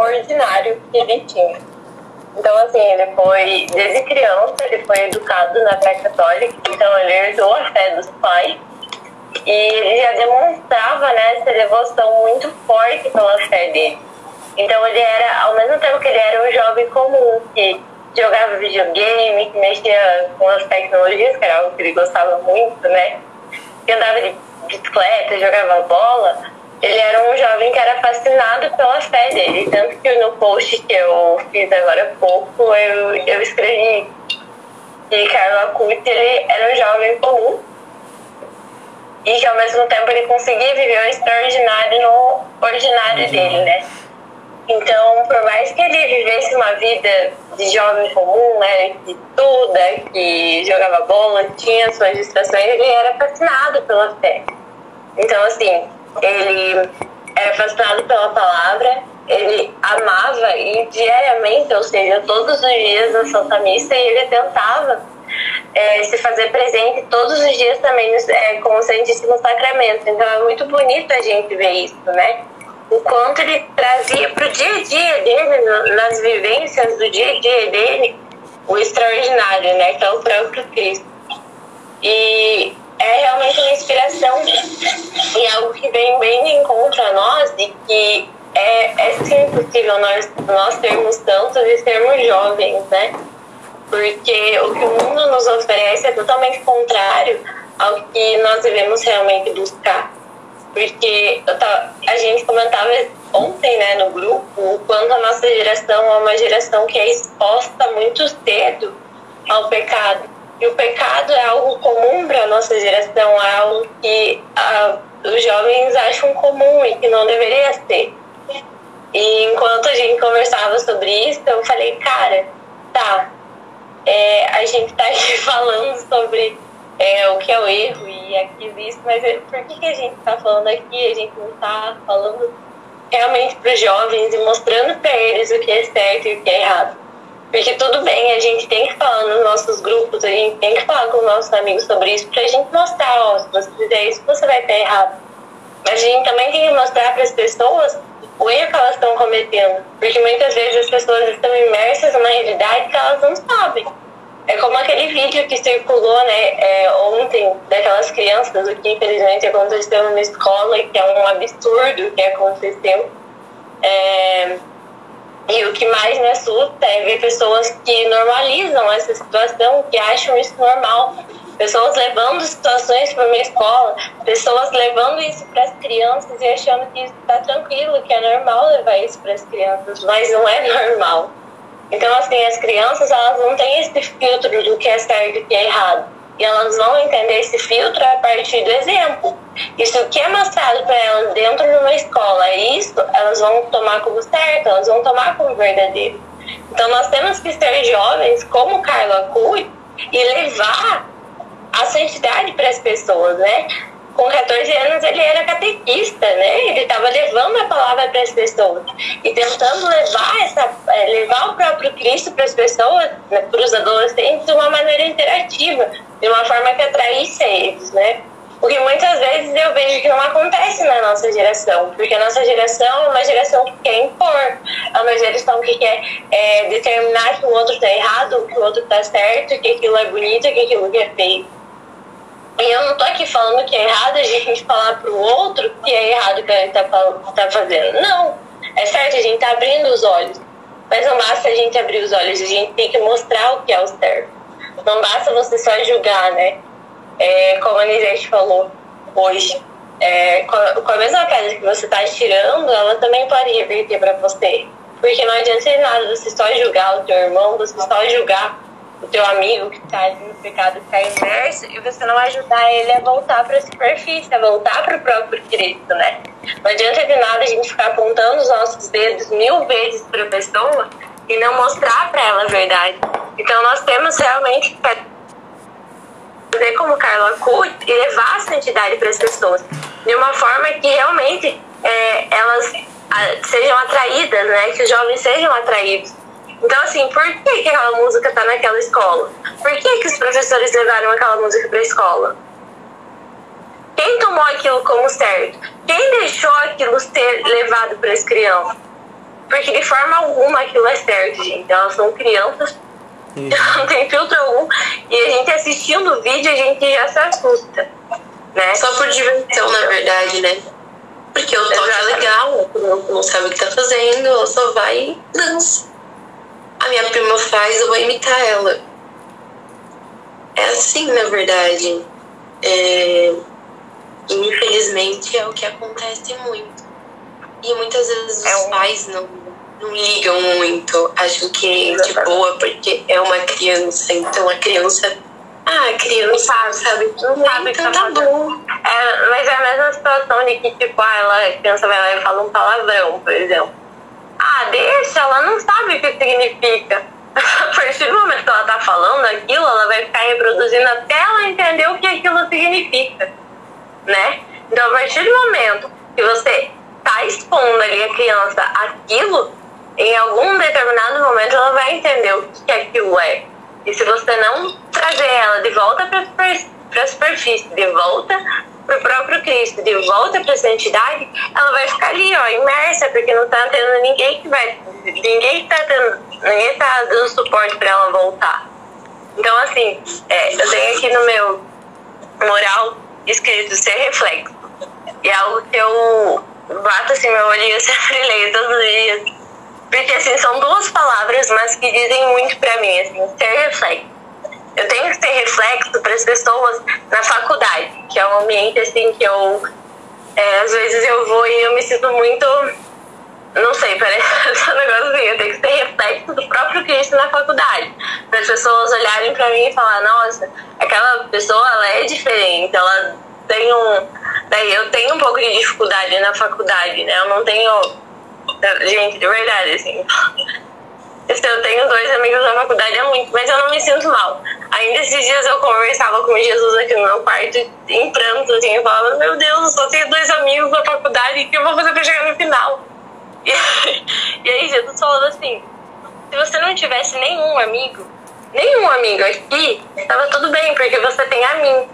ordinário que ele tinha. Então, assim, ele foi, desde criança, ele foi educado na fé católica, então ele herdou a fé dos pais. E ele já demonstrava né, essa devoção muito forte pela fé dele. Então ele era, ao mesmo tempo que ele era um jovem comum, que jogava videogame, que mexia com as tecnologias, que era algo que ele gostava muito, né? Que andava de bicicleta, jogava bola, ele era um jovem que era fascinado pela fé dele. Tanto que no post que eu fiz agora há pouco, eu, eu escrevi que Carlo Acuti ele era um jovem comum e que ao mesmo tempo ele conseguia viver o extraordinário no ordinário uhum. dele, né? Então, por mais que ele vivesse uma vida de jovem comum, né, que estuda, que jogava bola, tinha suas distrações, ele era fascinado pela fé. Então, assim, ele era fascinado pela palavra, ele amava e diariamente, ou seja, todos os dias na Santa Missa, ele tentava é, se fazer presente todos os dias também é, com o Santíssimo Sacramento. Então é muito bonito a gente ver isso, né? O quanto ele trazia para o dia a dia dele, nas vivências do dia a dia dele, o extraordinário, né? Que é o próprio Cristo. E é realmente uma inspiração e algo que vem bem de encontro a nós e que é, é sim possível nós, nós termos tantos e sermos jovens, né? Porque o que o mundo nos oferece é totalmente contrário ao que nós devemos realmente buscar. Porque tava, a gente comentava ontem né, no grupo o quanto a nossa geração é uma geração que é exposta muito cedo ao pecado e o pecado é algo comum para a nossa geração, é algo que a, os jovens acham comum e que não deveria ser. E enquanto a gente conversava sobre isso, eu falei, cara, tá, é, a gente tá aqui falando sobre é, o que é o erro e aquilo isso, mas por que, que a gente tá falando aqui? A gente não tá falando realmente para os jovens e mostrando para eles o que é certo e o que é errado. Porque tudo bem, a gente tem que falar nos nossos grupos, a gente tem que falar com os nossos amigos sobre isso, pra gente mostrar, ó, se você fizer isso, você vai estar errado. Mas a gente também tem que mostrar para as pessoas o erro que elas estão cometendo. Porque muitas vezes as pessoas estão imersas numa realidade que elas não sabem. É como aquele vídeo que circulou né, é, ontem daquelas crianças, o que infelizmente aconteceu numa escola, que é um absurdo que aconteceu. É, e o que mais me assusta é ver pessoas que normalizam essa situação, que acham isso normal. Pessoas levando situações para uma escola, pessoas levando isso para as crianças e achando que está tranquilo, que é normal levar isso para as crianças, mas não é normal. Então, assim, as crianças elas não têm esse filtro do que é certo e o que é errado e elas vão entender esse filtro a partir do exemplo. E se o que é mostrado para elas dentro de uma escola é isso, elas vão tomar como certo, elas vão tomar como verdadeiro. Então nós temos que ser jovens como Carla Cui e levar a santidade para as pessoas, né? Com 14 anos ele era catequista, né? Ele estava levando a palavra para as pessoas e tentando levar essa, é, levar o próprio Cristo para as pessoas, né, para os adolescentes de uma maneira interativa, de uma forma que atraísse eles, né? Porque muitas vezes eu vejo que não acontece na nossa geração, porque a nossa geração é uma geração que quer impor, é uma geração que quer é, determinar que o outro está errado, que o outro está certo, que aquilo é bonito, que aquilo é feio. E eu não tô aqui falando que é errado a gente falar pro outro que é errado o que ele tá, tá fazendo. Não. É certo, a gente tá abrindo os olhos. Mas não basta a gente abrir os olhos, a gente tem que mostrar o que é o certo. Não basta você só julgar, né? É, como a Nisete falou hoje, é, com, a, mesma pedra que você está tirando, ela também pode reverter para você. Porque não adianta nada você só julgar o teu irmão, você só julgar o teu amigo que está ali no pecado, que está imerso, e você não ajudar ele a voltar para a superfície, a voltar para o próprio Cristo, né? Não adianta de nada a gente ficar apontando os nossos dedos mil vezes para a pessoa e não mostrar para ela a verdade. Então nós temos realmente que fazer como Carla Cut e levar a santidade para as pessoas de uma forma que realmente é, elas sejam atraídas, né? Que os jovens sejam atraídos. Então, assim, por que, que aquela música tá naquela escola? Por que, que os professores levaram aquela música para a escola? Quem tomou aquilo como certo? Quem deixou aquilo ser levado para as crianças? Porque de forma alguma aquilo é certo, gente. Elas são crianças, uhum. não tem filtro algum. E a gente assistindo o vídeo, a gente já se assusta. Né? Só por diversão, na verdade, né? Porque o toque é legal, não sabe o que tá fazendo, ela só vai e dança. A minha prima faz, eu vou imitar ela. É assim, na verdade. É... Infelizmente é o que acontece muito. E muitas vezes é os um... pais não, não ligam muito, acham que é de boa porque é uma criança. Então a criança ah, criança, sabe, sabe? Não sabe então tá bom. É, mas é a mesma situação de que, tipo, ah, ela, a criança vai lá e fala um palavrão, por exemplo. Ah, deixa, ela não sabe o que significa. A partir do momento que ela tá falando aquilo, ela vai ficar reproduzindo até ela entender o que aquilo significa, né? Então, a partir do momento que você tá expondo ali a criança aquilo, em algum determinado momento ela vai entender o que aquilo é. E se você não trazer ela de volta para a superfície, de volta para o próprio Cristo, de volta para a santidade, ela vai ficar ali, ó, imersa, porque não está tendo ninguém que vai. Ninguém está. Ninguém está dando suporte para ela voltar. Então, assim, é, eu tenho aqui no meu moral escrito ser reflexo. E é algo que eu bato assim meu olho e sempre leio todos os dias porque, assim, são duas palavras, mas que dizem muito para mim, assim, ser reflexo. Eu tenho que ser reflexo para as pessoas na faculdade, que é um ambiente, assim, que eu... É, às vezes eu vou e eu me sinto muito... Não sei, parece um negócio assim, eu tenho que ser reflexo do próprio Cristo na faculdade. Para as pessoas olharem para mim e falar, nossa, aquela pessoa, ela é diferente, ela tem um... Daí eu tenho um pouco de dificuldade na faculdade, né? Eu não tenho Gente, de verdade, assim. Eu tenho dois amigos na faculdade há muito, mas eu não me sinto mal. Ainda esses dias eu conversava com Jesus aqui no meu quarto, em pranto, assim, eu falava, meu Deus, eu só tenho dois amigos na faculdade, o que eu vou fazer pra chegar no final? E, e aí Jesus falou assim, se você não tivesse nenhum amigo, nenhum amigo aqui, tava tudo bem, porque você tem a mim.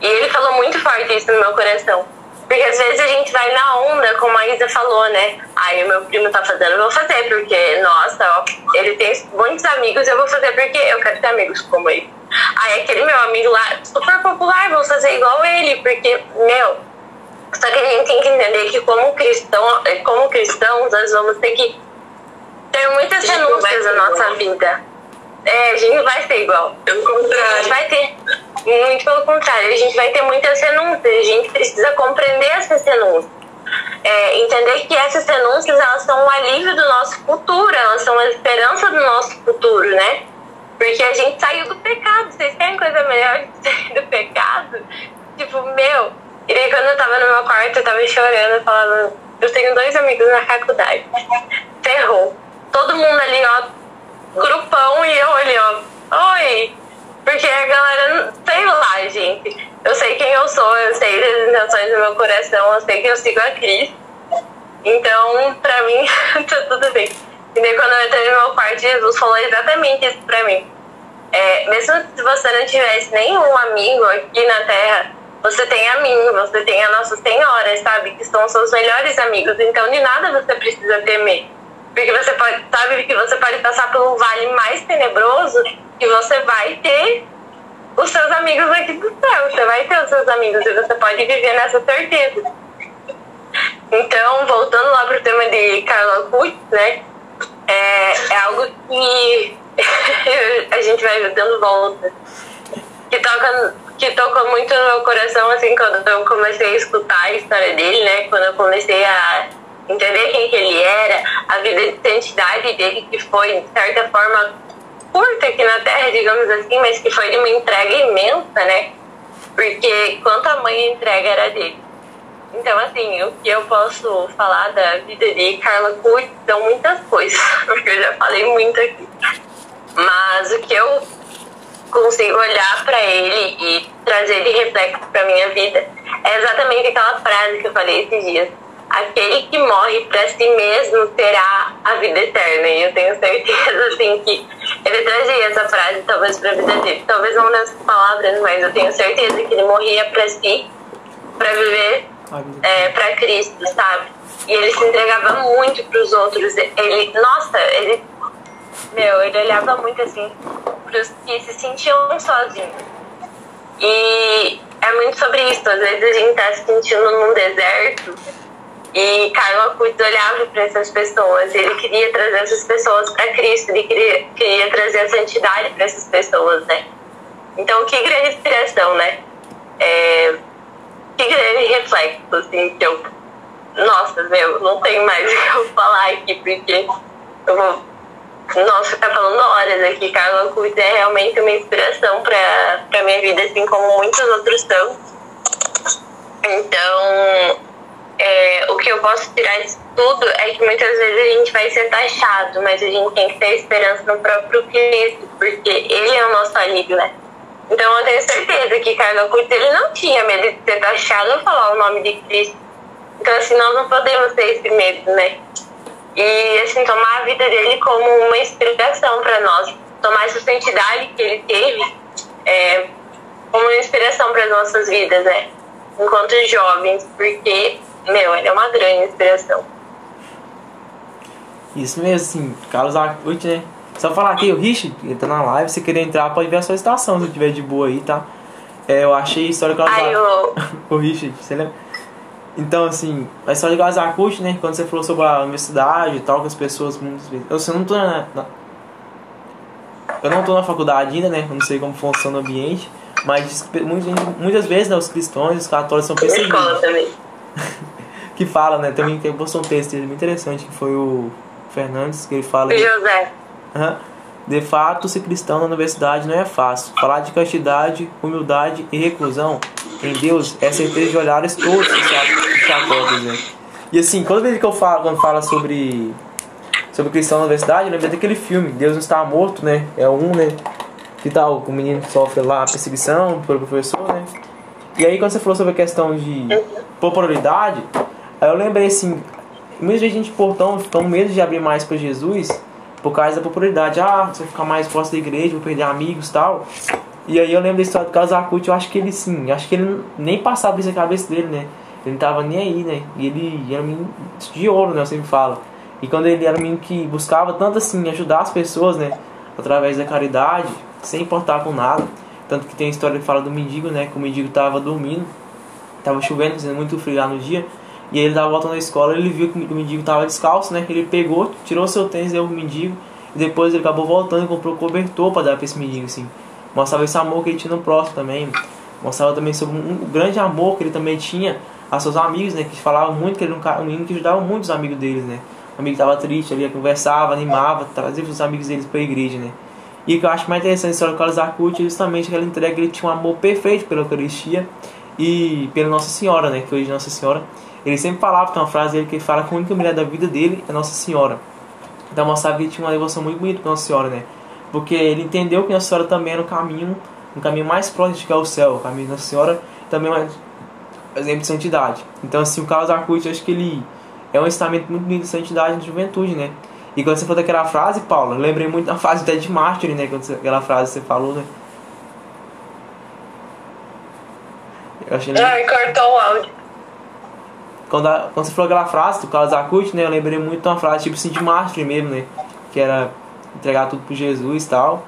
E ele falou muito forte isso no meu coração. Porque às vezes a gente vai na onda, como a Isa falou, né? Aí o meu primo tá fazendo, eu vou fazer, porque, nossa, ó, ele tem muitos amigos, eu vou fazer porque eu quero ter amigos como ele. Aí aquele meu amigo lá, super popular, vou fazer igual ele, porque, meu, só que a gente tem que entender que como cristão, como cristãos, nós vamos ter que ter muitas renúncias na nossa vida. É, a gente vai ser igual. Pelo contrário. A gente vai ter. Muito pelo contrário, a gente vai ter muitas renúncias. A gente precisa compreender essas renúncias. É, entender que essas renúncias elas são um alívio do nosso futuro, elas são a esperança do nosso futuro, né? Porque a gente saiu do pecado. Vocês querem coisa melhor que sair do pecado? Tipo, meu. E aí, quando eu tava no meu quarto, eu tava chorando, falava: Eu tenho dois amigos na faculdade. Ferrou. Todo mundo ali, ó, grupão e eu ó, oi. Porque a galera, sei lá, gente. Eu sei quem eu sou, eu sei das intenções do meu coração, eu sei que eu sigo a Cris. Então, pra mim, tá tudo bem. E daí, quando eu entrei no meu quarto, Jesus falou exatamente isso pra mim. É, mesmo se você não tivesse nenhum amigo aqui na Terra, você tem a mim, você tem a Nossa Senhora, sabe? Que são seus melhores amigos. Então, de nada você precisa temer. Porque você pode, sabe que você pode passar pelo vale mais tenebroso e você vai ter os seus amigos aqui do céu. Você vai ter os seus amigos e você pode viver nessa certeza. Então, voltando lá pro tema de Carla Kutz, né? É, é algo que a gente vai dando volta. Que toca, que tocou muito no meu coração, assim, quando eu comecei a escutar a história dele, né? Quando eu comecei a entender quem que ele era, a vida de santidade dele, que foi, de certa forma, curta aqui na Terra, digamos assim, mas que foi de uma entrega imensa, né? Porque quanto mãe entrega era dele. Então, assim, o que eu posso falar da vida de Carla Kutz são muitas coisas, porque eu já falei muito aqui. Mas o que eu consigo olhar para ele e trazer de reflexo para minha vida é exatamente aquela frase que eu falei esses dias aquele que morre para si mesmo terá a vida eterna. E eu tenho certeza, assim, que ele trazia essa frase, talvez, para a vida dele. Talvez não nessas palavras, mas eu tenho certeza que ele morria para si, para viver é, para Cristo, sabe? E ele se entregava muito para os outros. Ele, nossa, ele, meu, ele olhava muito assim para os que se sentiam sozinhos. E é muito sobre isso. Às vezes a gente está se sentindo num deserto e Carlos Acutis olhava para essas pessoas, ele queria trazer essas pessoas para Cristo, ele queria, queria trazer a santidade para essas pessoas, né? Então, que grande inspiração, né? É, que grande reflexo, assim, que eu. Nossa, meu, não tenho mais o que eu falar aqui, porque eu vou. Nossa, ficar falando horas aqui. Carlos Acutis é realmente uma inspiração para a minha vida, assim como muitos outros são. Então, é, que eu posso tirar disso tudo é que muitas vezes a gente vai ser taxado, mas a gente tem que ter esperança no próprio Cristo, porque Ele é o nosso alívio, né? Então eu tenho certeza que Carlos Curtis ele não tinha medo de ser taxado ou falar o nome de Cristo. Então assim, nós não podemos ter esse medo, né? E assim, tomar a vida dele como uma inspiração para nós. Tomar essa santidade que ele teve é, como uma inspiração para as nossas vidas, né? Enquanto jovens, porque meu, ele é uma grande inspiração. Isso mesmo, assim, Carlos Acuti, né? Só falar aqui, o Richard, ele tá na live, se querer entrar, pode ver a sua estação se tiver de boa aí, tá? É, eu achei a história do Carlos Ai, eu... o Richard, você lembra? Então, assim, a história de Carlos Acuti, né? Quando você falou sobre a universidade e tal, com as pessoas muitas vezes. Eu, assim, eu não tô na, na, Eu não tô na faculdade ainda, né? Eu não sei como funciona o ambiente. Mas muitas, muitas vezes, né, os cristãos, os católicos são perseguidos. que fala, né? Também tem postou um texto muito interessante que foi o Fernandes, que ele fala. José. Uhum, de fato, ser cristão na universidade não é fácil. Falar de castidade, humildade e reclusão em Deus é certeza de olhares todos né? E assim, toda vez que eu falo, quando fala sobre sobre cristão na universidade, eu lembro daquele filme, Deus não está morto, né? É um, né? Que tal, o menino sofre lá a perseguição pelo professor, né? E aí quando você falou sobre a questão de popularidade, aí eu lembrei assim, muita gente por tão, medo de abrir mais para Jesus por causa da popularidade. Ah, você vai ficar mais próximo da igreja, vou perder amigos tal. E aí eu lembro da história do Carlos Acuti, eu acho que ele sim, acho que ele nem passava isso na cabeça dele, né? Ele não tava nem aí, né? E ele era um menino de ouro, né? Eu sempre falo. E quando ele era um menino que buscava tanto assim ajudar as pessoas, né? Através da caridade, sem importar com nada. Tanto que tem a história que fala do mendigo, né? Que o mendigo tava dormindo, tava chovendo, fazendo muito frio lá no dia. E ele tava voltando da escola, ele viu que o mendigo tava descalço, né? Ele pegou, tirou seu tênis, deu pro mendigo. E depois ele acabou voltando e comprou cobertor para dar pra esse mendigo, assim. Mostrava esse amor que ele tinha no próximo também. Mostrava também sobre um, um grande amor que ele também tinha a seus amigos, né? Que falavam muito que ele era um, menino que ajudava muito os amigos deles, né? O amigo tava triste, ele conversava, animava, trazia os amigos deles pra igreja, né? E o que eu acho mais interessante história do Carlos Arcute é justamente que ela entrega ele tinha um amor perfeito pela Eucaristia e pela Nossa Senhora, né? Que hoje Nossa Senhora. Ele sempre falava, tem uma frase dele que ele fala que a única mulher da vida dele é Nossa Senhora. Então mostrava que ele tinha uma devoção muito bonita para Nossa Senhora, né? Porque ele entendeu que Nossa Senhora também era um caminho, um caminho mais próximo de chegar ao céu. O caminho de Nossa Senhora também é um exemplo de santidade. Então, assim, o Carlos Arcute, acho que ele é um ensinamento muito bonito de santidade na juventude, né? E quando você falou daquela frase, Paula, lembrei muito da frase até de Mártir, né? Quando você, aquela frase que você falou, né? Eu achei Ai, cortou o áudio. Quando, a, quando você falou aquela frase do Carlos Acuti, né? Eu lembrei muito de uma frase tipo assim de Mártir mesmo, né? Que era entregar tudo pro Jesus e tal.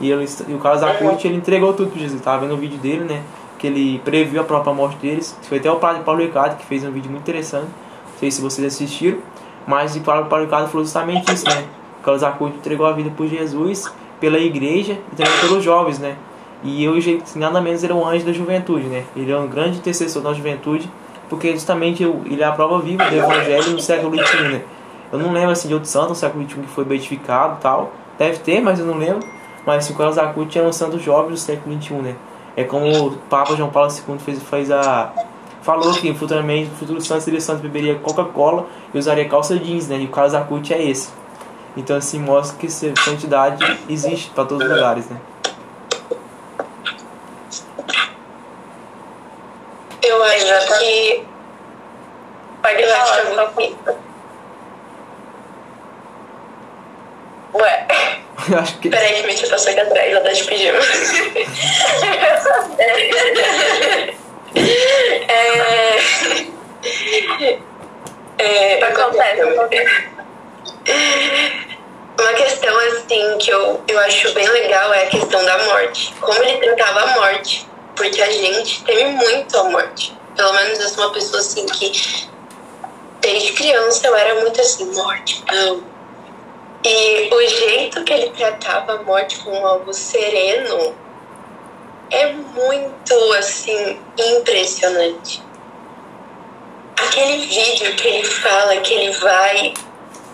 E, e o Carlos Acuti, ele entregou tudo pro Jesus. Tava vendo o vídeo dele, né? Que ele previu a própria morte deles. Foi até o padre Paulo Ricardo que fez um vídeo muito interessante. Não sei se vocês assistiram. Mas o Paulo Ricardo falou justamente isso, né? O Carlos Acuti entregou a vida por Jesus, pela igreja e também pelos jovens, né? E hoje, nada menos, ele é um anjo da juventude, né? Ele é um grande intercessor da juventude, porque justamente ele é a prova viva do evangelho no século XXI, né? Eu não lembro assim, de outro santo no século XXI que foi beatificado tal. Deve ter, mas eu não lembro. Mas o Carlos Acuti era um santo jovem do século XXI, né? É como o Papa João Paulo II fez, fez a falou que futuramente, o futuro Santos seria Santos beberia Coca-Cola e usaria calça jeans, né? E o Carlos Acuti é esse. Então assim mostra que santidade existe para todos os lugares, né? Eu acho que. Pode eu falar, acho que Ué. Eu acho que. Peraí, que minha tia passou aqui atrás, ela tá de pijama. é... É, Acontece, acontece. Uma questão assim que eu, eu acho bem legal é a questão da morte. Como ele tratava a morte. Porque a gente teme muito a morte. Pelo menos eu sou uma pessoa assim que desde criança eu era muito assim, morte, não. E o jeito que ele tratava a morte como algo sereno é muito assim impressionante. Aquele vídeo que ele fala que ele vai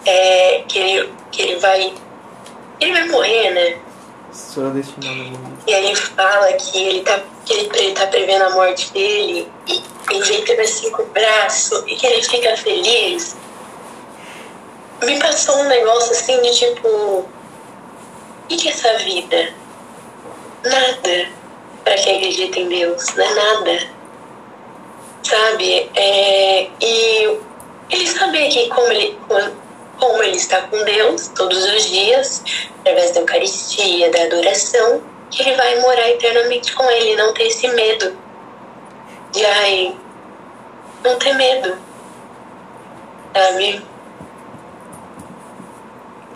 é, que, ele, que ele vai. Ele vai morrer, né? A. E ele fala que ele tá, que ele, tá prevendo a morte dele e ele deita assim com o braço e que ele fica feliz. Me passou um negócio assim de tipo. O que, é essa vida? Nada. Pra quem acredita em Deus, não é nada. Sabe? É, e ele sabia que como ele, como está com Deus todos os dias, através da Eucaristia, da adoração, que ele vai morar eternamente com ele, não ter esse medo de ai, não ter medo, sabe?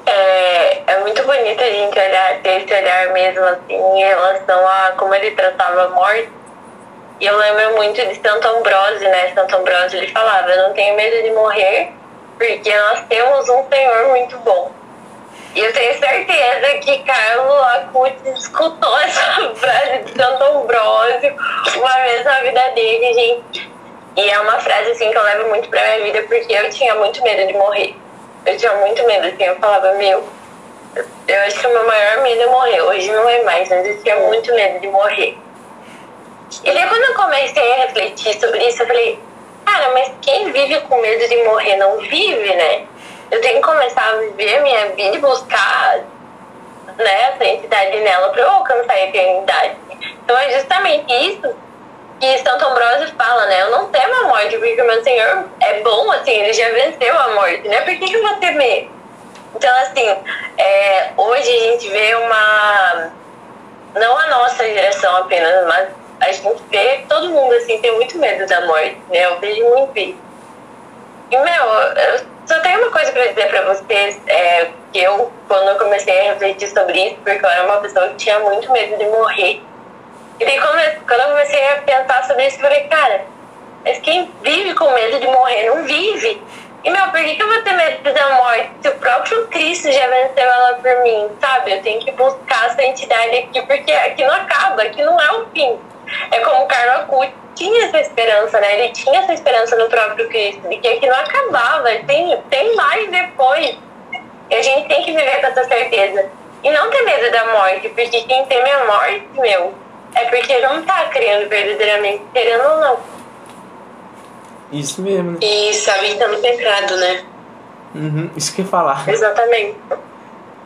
É, é muito bonito a gente olhar, ter esse olhar mesmo assim em relação a como ele tratava a morte. E eu lembro muito de Santo Ambrósio, né? Santo Ambrósio ele falava, eu não tenho medo de morrer, porque nós temos um Senhor muito bom. E eu tenho certeza que Carlos Acuti escutou essa frase de Santo Ambrósio uma vez na vida dele, gente. E é uma frase assim que eu levo muito pra minha vida, porque eu tinha muito medo de morrer. Eu tinha muito medo, assim, eu falava, meu, eu acho que o meu maior medo é morrer. Hoje não é mais, mas eu tinha muito medo de morrer. E daí quando eu comecei a refletir sobre isso, eu falei, cara, mas quem vive com medo de morrer não vive, né? Eu tenho que começar a viver a minha vida e buscar né, essa entidade nela para eu alcançar a eternidade. Então é justamente isso que Santo Ambrósio fala, né? Eu não temo a morte, porque o meu Senhor é bom, assim, ele já venceu a morte, né? Por que, que eu vou temer? Então, assim, é, hoje a gente vê uma. Não a nossa geração apenas, mas a gente vê todo mundo, assim, tem muito medo da morte, né? Eu vejo muito isso. E, meu, eu só tenho uma coisa pra dizer pra vocês, é, que eu, quando eu comecei a refletir sobre isso, porque eu era uma pessoa que tinha muito medo de morrer, e daí quando eu, quando eu comecei a pensar sobre isso, eu falei, cara, mas quem vive com medo de morrer não vive. E, meu, por que, que eu vou ter medo da morte se o próprio Cristo já venceu ela por mim, sabe? Eu tenho que buscar essa entidade aqui, porque aqui não acaba, aqui não é o fim. É como o Carlos Acuti tinha essa esperança, né? Ele tinha essa esperança no próprio Cristo, de que aqui não acabava, tem, tem mais depois. E a gente tem que viver com essa certeza. E não ter medo da morte, porque quem teme a morte, meu, é porque não tá criando verdadeiramente, querendo ou não. Isso mesmo, né? E sabe que tá no pecado, né? Uhum, isso que eu ia falar. Exatamente.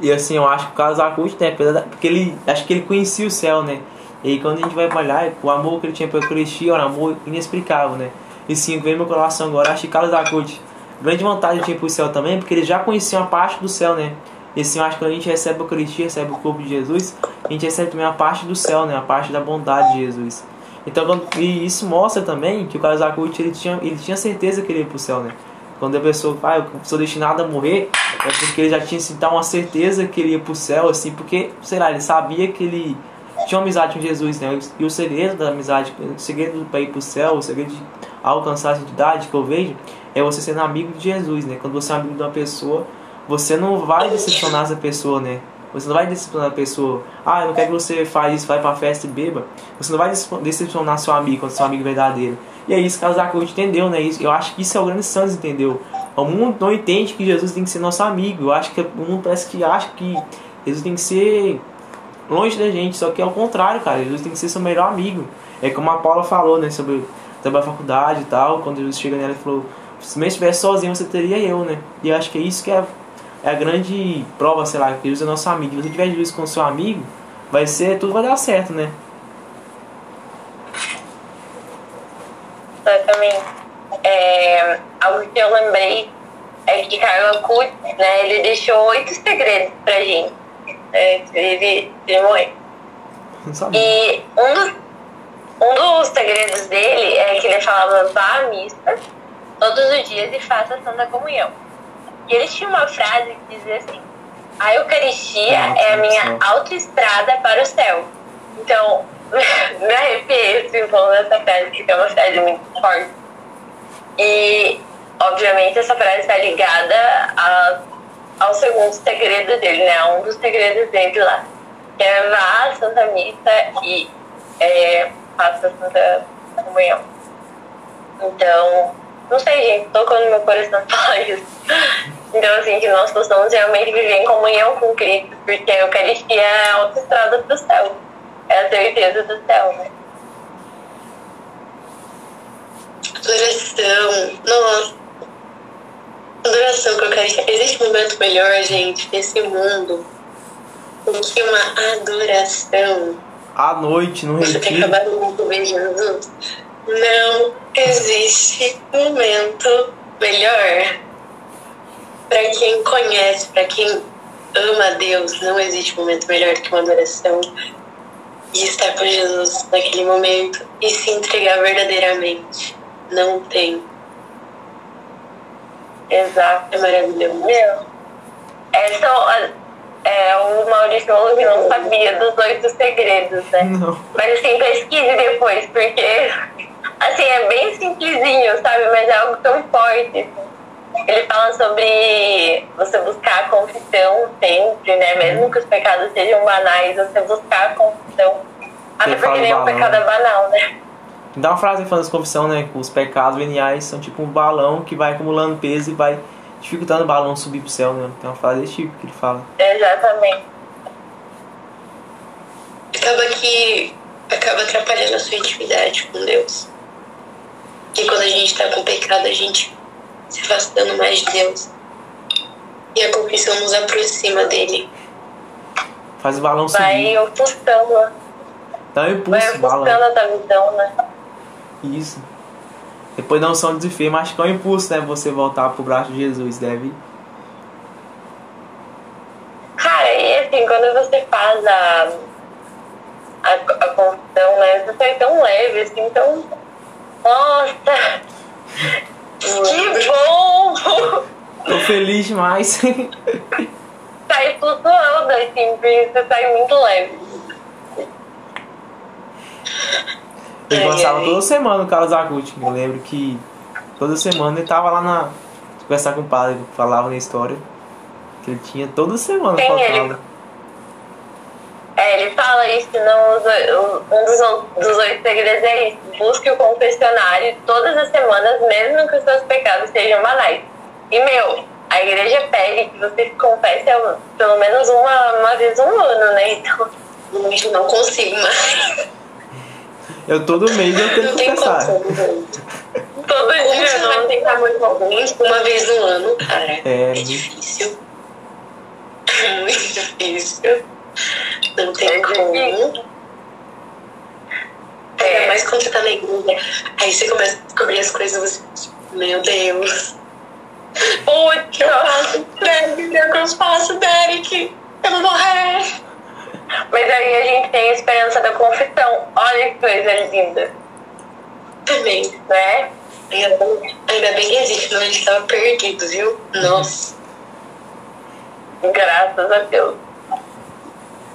E assim, eu acho que o Carlos Acuti, né? apesar da- Porque ele. Acho que ele conhecia o céu, né? E quando a gente vai olhar, o amor que ele tinha pela Eucaristia era um amor inexplicável, né? E sim, no meu coração agora, que Carlos Acuti, grande vontade ele tinha pro céu também, porque ele já conhecia uma parte do céu, né? E assim, eu acho que quando a gente recebe a Eucaristia, recebe o corpo de Jesus, a gente recebe também a parte do céu, né? A parte da bondade de Jesus. Então, quando, e isso mostra também que o Carlos Acuti, ele tinha, ele tinha certeza que ele ia pro céu, né? Quando a pessoa fala, ah, eu sou destinado a morrer, é porque ele já tinha assim, uma certeza que ele ia pro céu, assim, porque, sei lá, ele sabia que ele tinha amizade com Jesus, né? E o segredo da amizade, o segredo para ir pro céu, o segredo de alcançar a santidade que eu vejo, é você sendo amigo de Jesus, né? Quando você é amigo de uma pessoa, você não vai decepcionar essa pessoa, né? Você não vai decepcionar a pessoa. Ah, eu não quero que você faça isso, vai pra festa e beba. Você não vai decep- decepcionar seu amigo quando seu amigo verdadeiro. E é isso que Zacote entendeu, né? Eu acho que isso é o grande Santos, entendeu? O mundo não entende que Jesus tem que ser nosso amigo. Eu acho que o mundo parece que acha que Jesus tem que ser longe da gente. Só que é o contrário, cara. Jesus tem que ser seu melhor amigo. É como a Paula falou, né? Sobre, sobre a faculdade e tal. Quando Jesus chega nela e falou: Se mesmo estivesse sozinho, você teria eu, né? E eu acho que é isso que é, é a grande prova, sei lá, que Jesus é nosso amigo. Se você tiver Jesus com seu amigo, vai ser, tudo vai dar certo, né? Exatamente. É, algo que eu lembrei é que Carlos Acuti, né, ele deixou oito segredos pra gente. É, morrer. Não sabia. E um dos, um dos segredos dele é que ele falava vá à missa todos os dias e faça a Santa Comunhão. E eles tinham uma frase que dizia assim: a Eucaristia é a minha autoestrada para o céu. Então, me arrepiei assim, falando essa frase, que é uma frase muito forte. E, obviamente, essa frase está ligada a, ao segundo segredo dele, né? A um dos segredos dele lá. Que é vá à Santa Missa e é, faça a Santa Comunhão. Então, não sei, gente, tocou no meu coração falar isso. Então, assim, que nós possamos realmente viver em comunhão com Cristo, porque a Eucaristia é a autoestrada para o céu. É a certeza do céu, né? Adoração. Nossa. Adoração com a Eucaristia. Existe um momento melhor, gente, nesse mundo do que uma adoração. À noite, no Você tem retiro. acabado de ver Jesus. Não existe momento melhor para quem conhece, para quem ama a Deus. Não existe momento melhor do que uma adoração e estar com Jesus naquele momento e se entregar verdadeiramente. Não tem. Exato. É maravilhoso. Meu, é, só, é, o Maurício falou que não sabia dos oito segredos, né? Não. Mas assim, pesquise depois, porque assim, é bem simplesinho, sabe? Mas é algo tão forte. Ele fala sobre você buscar a confissão sempre, né? Mesmo que os pecados sejam banais, você buscar a confissão. Até porque nenhum balão. pecado é banal, né? Dá uma frase falando das confissão, né? Que os pecados veniais são tipo um balão que vai acumulando peso e vai dificultando o balão subir pro céu, né? Tem uma frase desse tipo que ele fala. Exatamente. acaba que acaba atrapalhando a sua intimidade com Deus. E quando a gente tá com pecado, a gente se afastando mais de Deus. E a confissão nos aproxima dele. Faz o balão subir. Vai um vai impulso, o balão. ofuscando a tua visão, né? Isso. Depois dá um som de mas acho que é um impulso, né? Você voltar pro braço de Jesus. Deve. Cara, e assim, quando você faz a, a, a confissão, né? Você sai tão leve, assim, tão. Nossa! Que bom! Tô feliz demais. sai flutuando, assim, você sai muito leve. Ele gostava ai. toda semana o Carlos Aguti. Eu lembro que toda semana ele tava lá na. conversar com o padre, falava na história. Que ele tinha toda semana Quem faltava. ele? É, ele fala isso, oito- um dos, dos oito segredos é isso. Busque o confessionário todas as semanas, mesmo que os seus pecados sejam banais. E, meu, a igreja pede que você se confesse pelo menos uma, uma vez um ano, né? Então, não consigo mais. Eu todo mês eu tenho Não que tem. Como todo dia você vai não. tentar muito alguém uma vez no ano, cara? É, É difícil. É muito difícil. Não tem É como. difícil. Ainda É. mais quando você tá na igreja. Aí você começa a descobrir as coisas você, meu Deus. Putz, que eu faço, Derek? O que eu faço, Derek? Eu vou morrer. Mas aí a gente tem a esperança da confissão. Olha que coisa linda, Também. né? Ainda bem, ainda bem que existe, senão ele estava perdido, viu? Nossa. Graças a Deus.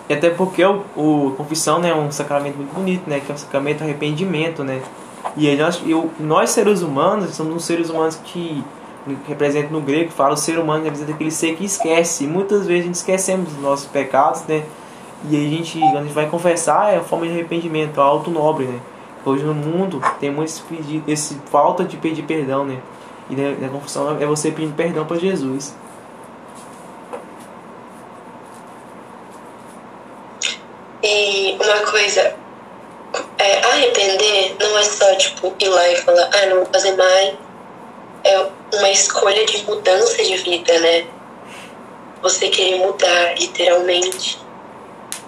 E até porque o, o confissão né, é um sacramento muito bonito, né? Que é um sacramento do arrependimento, né? E aí nós, eu, nós seres humanos, somos uns seres humanos que representa no grego, fala o ser humano representa aquele ser que esquece. E muitas vezes a gente esquecemos dos nossos pecados, né? E aí a gente, quando a gente vai confessar, é a forma de arrependimento, é alto nobre, né? Hoje no mundo tem muito esse, pedido, esse falta de pedir perdão, né? E né, a confissão é você pedindo perdão para Jesus. E uma coisa, é, arrepender não é só tipo ir lá e falar, ah, não vou fazer mais. É uma escolha de mudança de vida, né? Você querer mudar, literalmente.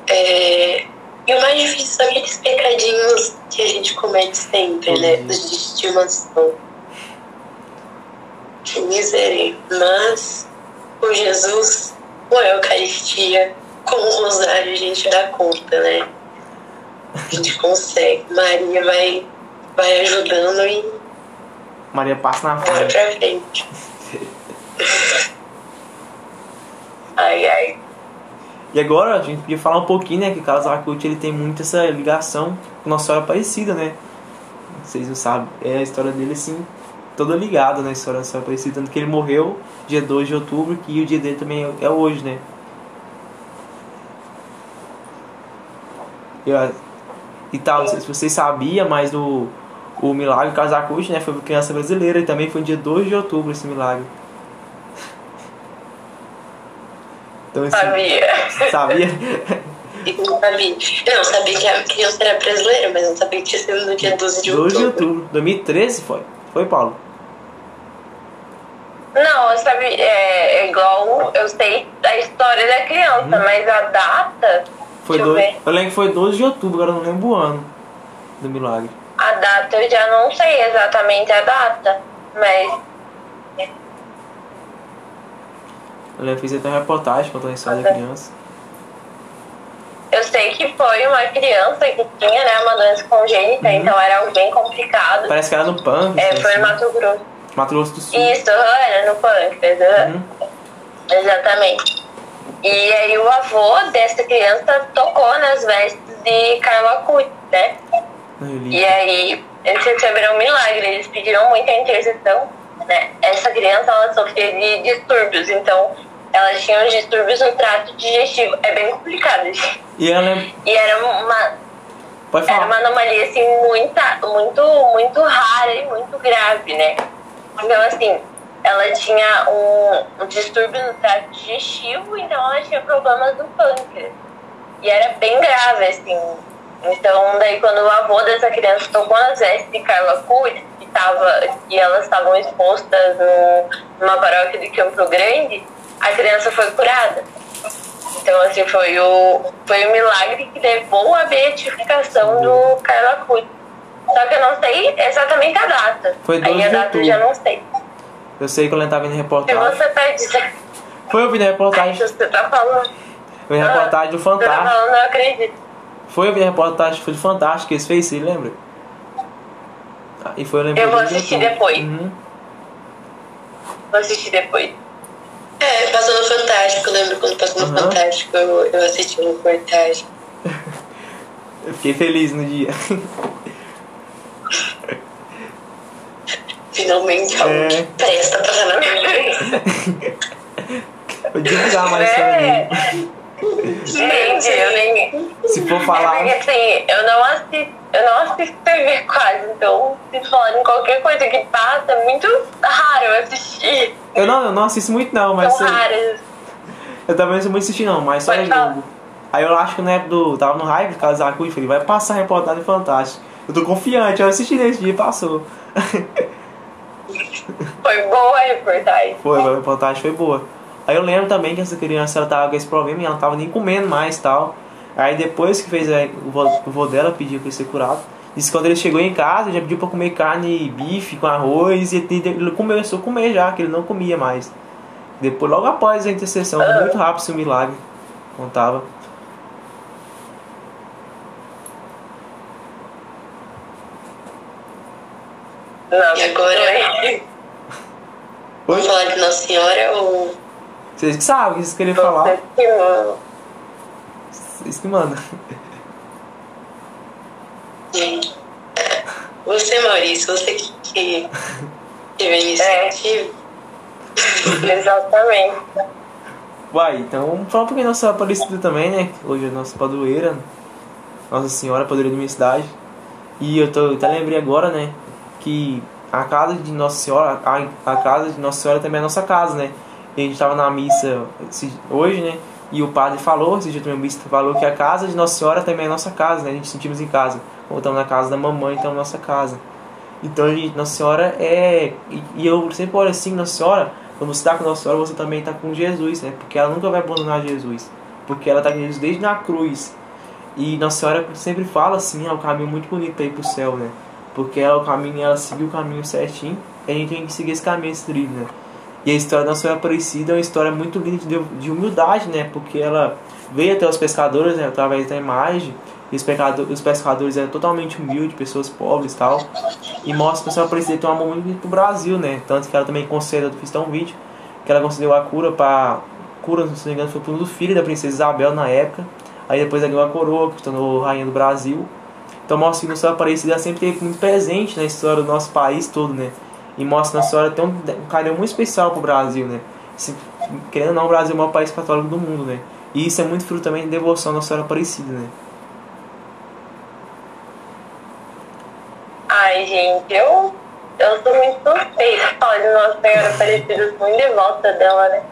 É, E o mais difícil são aqueles pecadinhos que a gente comete sempre, né? Uhum. Os de estimação. Que miséria. Mas, com Jesus, com a Eucaristia, com o Rosário, a gente dá conta, né? A gente consegue. Maria vai, vai ajudando e Maria passa na Vai frente. pra frente. Ai, ai. E agora a gente podia falar um pouquinho, né? Que o Carlos ele tem muito essa ligação com Nossa Senhora Aparecida, né? Vocês não sabem. É a história dele assim, toda ligada na história da Nossa Senhora Aparecida. Tanto que ele morreu dia 2 de outubro, que o dia dele também é- hoje, né? E, tal, não sei se vocês sabiam, mas o, o milagre Arcute, né? Foi criança brasileira e também foi dia 2 de outubro esse milagre. Então, assim, Sabia. sabia? Não sabia. Eu não sabia que a criança era brasileira, mas não sabia que tinha sido no dia 12 de 12 de outubro. outubro, 2013 foi. Foi, Paulo? Não, eu sabe, é, é igual eu sei a história da criança, mas a data. Foi deixa eu eu lembro que foi 12 de outubro, agora eu não lembro o ano do milagre. A data eu já não sei exatamente a data, mas Eu fiz até uma reportagem contando a história da criança. eu sei que foi uma criança que tinha né, uma doença congênita, então era algo bem complicado. Parece que era no pâncreas. É, né, foi assim. no Mato Grosso. Mato Grosso do Sul. Isso, era no pâncreas. Uhum. Exatamente. E aí o avô dessa criança tocou nas vestes de Carla Cuti, né? E aí eles receberam um milagre, eles pediram muita intercessão, né? Essa criança ela sofria de distúrbios, então ela tinha os distúrbios no trato digestivo. É bem complicado, gente. E eu lembro. E era uma, Pode era falar. uma anomalia assim muita, muito, muito rara e muito grave, né? Então assim, ela tinha um, um distúrbio no trato digestivo, então ela tinha problemas no pâncreas. E era bem grave, assim. Então, daí quando o avô dessa criança tocou nas vestes de Carla Cury, que, tava, que elas estavam expostas no, numa paróquia de Campo Grande, a criança foi curada. Então, assim, foi o, foi o milagre que levou à beatificação do Carla Cury. Só que eu não sei exatamente a data. Foi 12 Aí a data eu já não sei. Eu sei que eu tava vendo Se reportagem. você tá dizendo, Foi eu vi na Ai, reportagem. se você tá falando, Eu vi na reportagem do tá Fantástico. falando, eu acredito. Foi eu vi na reportagem foi do Fantástico que eles fez, você lembra? Ah, E foi eu lembro Eu vou assistir depois. Uhum. Vou assistir depois. É, passou no Fantástico, eu lembro quando passou no Aham. Fantástico, eu, eu assisti uma reportagem. Eu fiquei feliz no dia. Finalmente algo É. que presta pra na minha vida. Vou divulgar mais É. amiga. Gente, eu nem. Se for É falar. porque assim, eu não assisto, eu não assisto TV quase, então se falarem qualquer coisa que passa, é muito raro eu assistir. Eu não, eu não assisto muito não, mas São eu, raras. eu também não sou muito assistir não, mas só Pode é falar. jogo. Aí eu acho que na época do. Tava no hype do Casaco e falei, vai passar a reportagem fantástica. Eu tô confiante, eu assisti nesse dia e passou. Foi boa a reportagem. Foi, a reportagem foi boa. Aí eu lembro também que essa criança ela tava com esse problema e ela não tava nem comendo mais e tal. Aí depois que fez é, o vô, o vô dela pediu pra ele ser curado. Disse que quando ele chegou em casa já pediu pra comer carne e bife com arroz e ele começou a comer já, que ele não comia mais. Depois, logo após a intercessão, foi muito rápido esse milagre. Contava. Não, E agora? também. Vamos falar de Nossa Senhora ou. Vocês que sabem o que vocês queriam falar. Você que manda. Vocês que mandam. Você, Maurício, você que, que teve a iniciativa. Exatamente. Vai, então vamos falar um pouquinho da Nossa Aparecida também, né? Hoje é a nossa padroeira, Nossa Senhora, padroeira da minha cidade. E eu tô, até lembrei agora, né? Que a casa de Nossa Senhora, a, a casa de Nossa Senhora também é a nossa casa, né? E a gente tava na missa hoje, né? E o padre falou, esse dia também o bispo falou que a casa de Nossa Senhora também é nossa casa, né? A gente sentimos em casa. Como estamos na casa da mamãe, então é nossa casa. Então, gente, Nossa Senhora é. E, eu sempre olho assim, Nossa Senhora, quando você está com Nossa Senhora, você também está com Jesus, né? Porque ela nunca vai abandonar Jesus. Porque ela está com Jesus desde na cruz. E Nossa Senhora sempre fala assim: é um caminho muito bonito para ir para o céu, né? Porque ela, o caminho, ela seguiu o caminho certinho. E a gente tem que seguir esse caminho, esse trilho, né? E a história da Senhora Aparecida é uma história muito linda de, de humildade, né? Porque ela veio até os pescadores, né? Através da imagem, E os, pecado, os pescadores eram totalmente humildes, pessoas pobres e tal. E mostra que a Senhora Aparecida tem um amor muito pro Brasil, né? Tanto que ela também concedeu, fiz um vídeo, que ela concedeu a cura para cura, se não me engano, foi pro filho da princesa Isabel na época. Aí depois ela ganhou a coroa, que tornou rainha do Brasil. Então mostra que a Senhora Aparecida sempre teve muito presente na história do nosso país todo, né? E mostra na história tem um, carinho muito especial pro Brasil, né? Se, querendo ou não, o Brasil é o maior país católico do mundo, né? E isso é muito fruto também de devoção da Senhora Aparecida, né? Ai, gente, eu, eu sou muito suspeita falar de Nossa Senhora Aparecida, sou muito devota dela, né?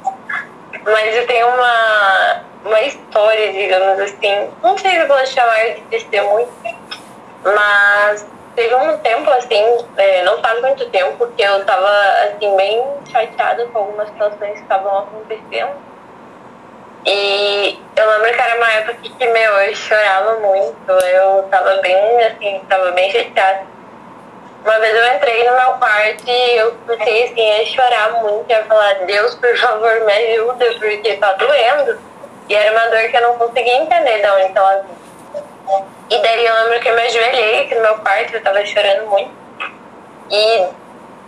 Mas eu tenho uma, uma história, digamos assim, não sei se eu vou chamar de testemunho, mas teve um tempo, assim, é, não faz muito tempo, que eu tava, assim, bem chateada com algumas situações que estavam acontecendo. E eu lembro que era uma época que, meu, eu chorava muito, eu tava bem, assim, tava bem chateada. Uma vez eu entrei no meu quarto e eu comecei assim a chorar muito, a falar, Deus, por favor, me ajuda, porque tá doendo. E era uma dor que eu não conseguia entender de onde ela vinha. E daí eu lembro que eu me ajoelhei aqui no meu quarto, eu tava chorando muito. E,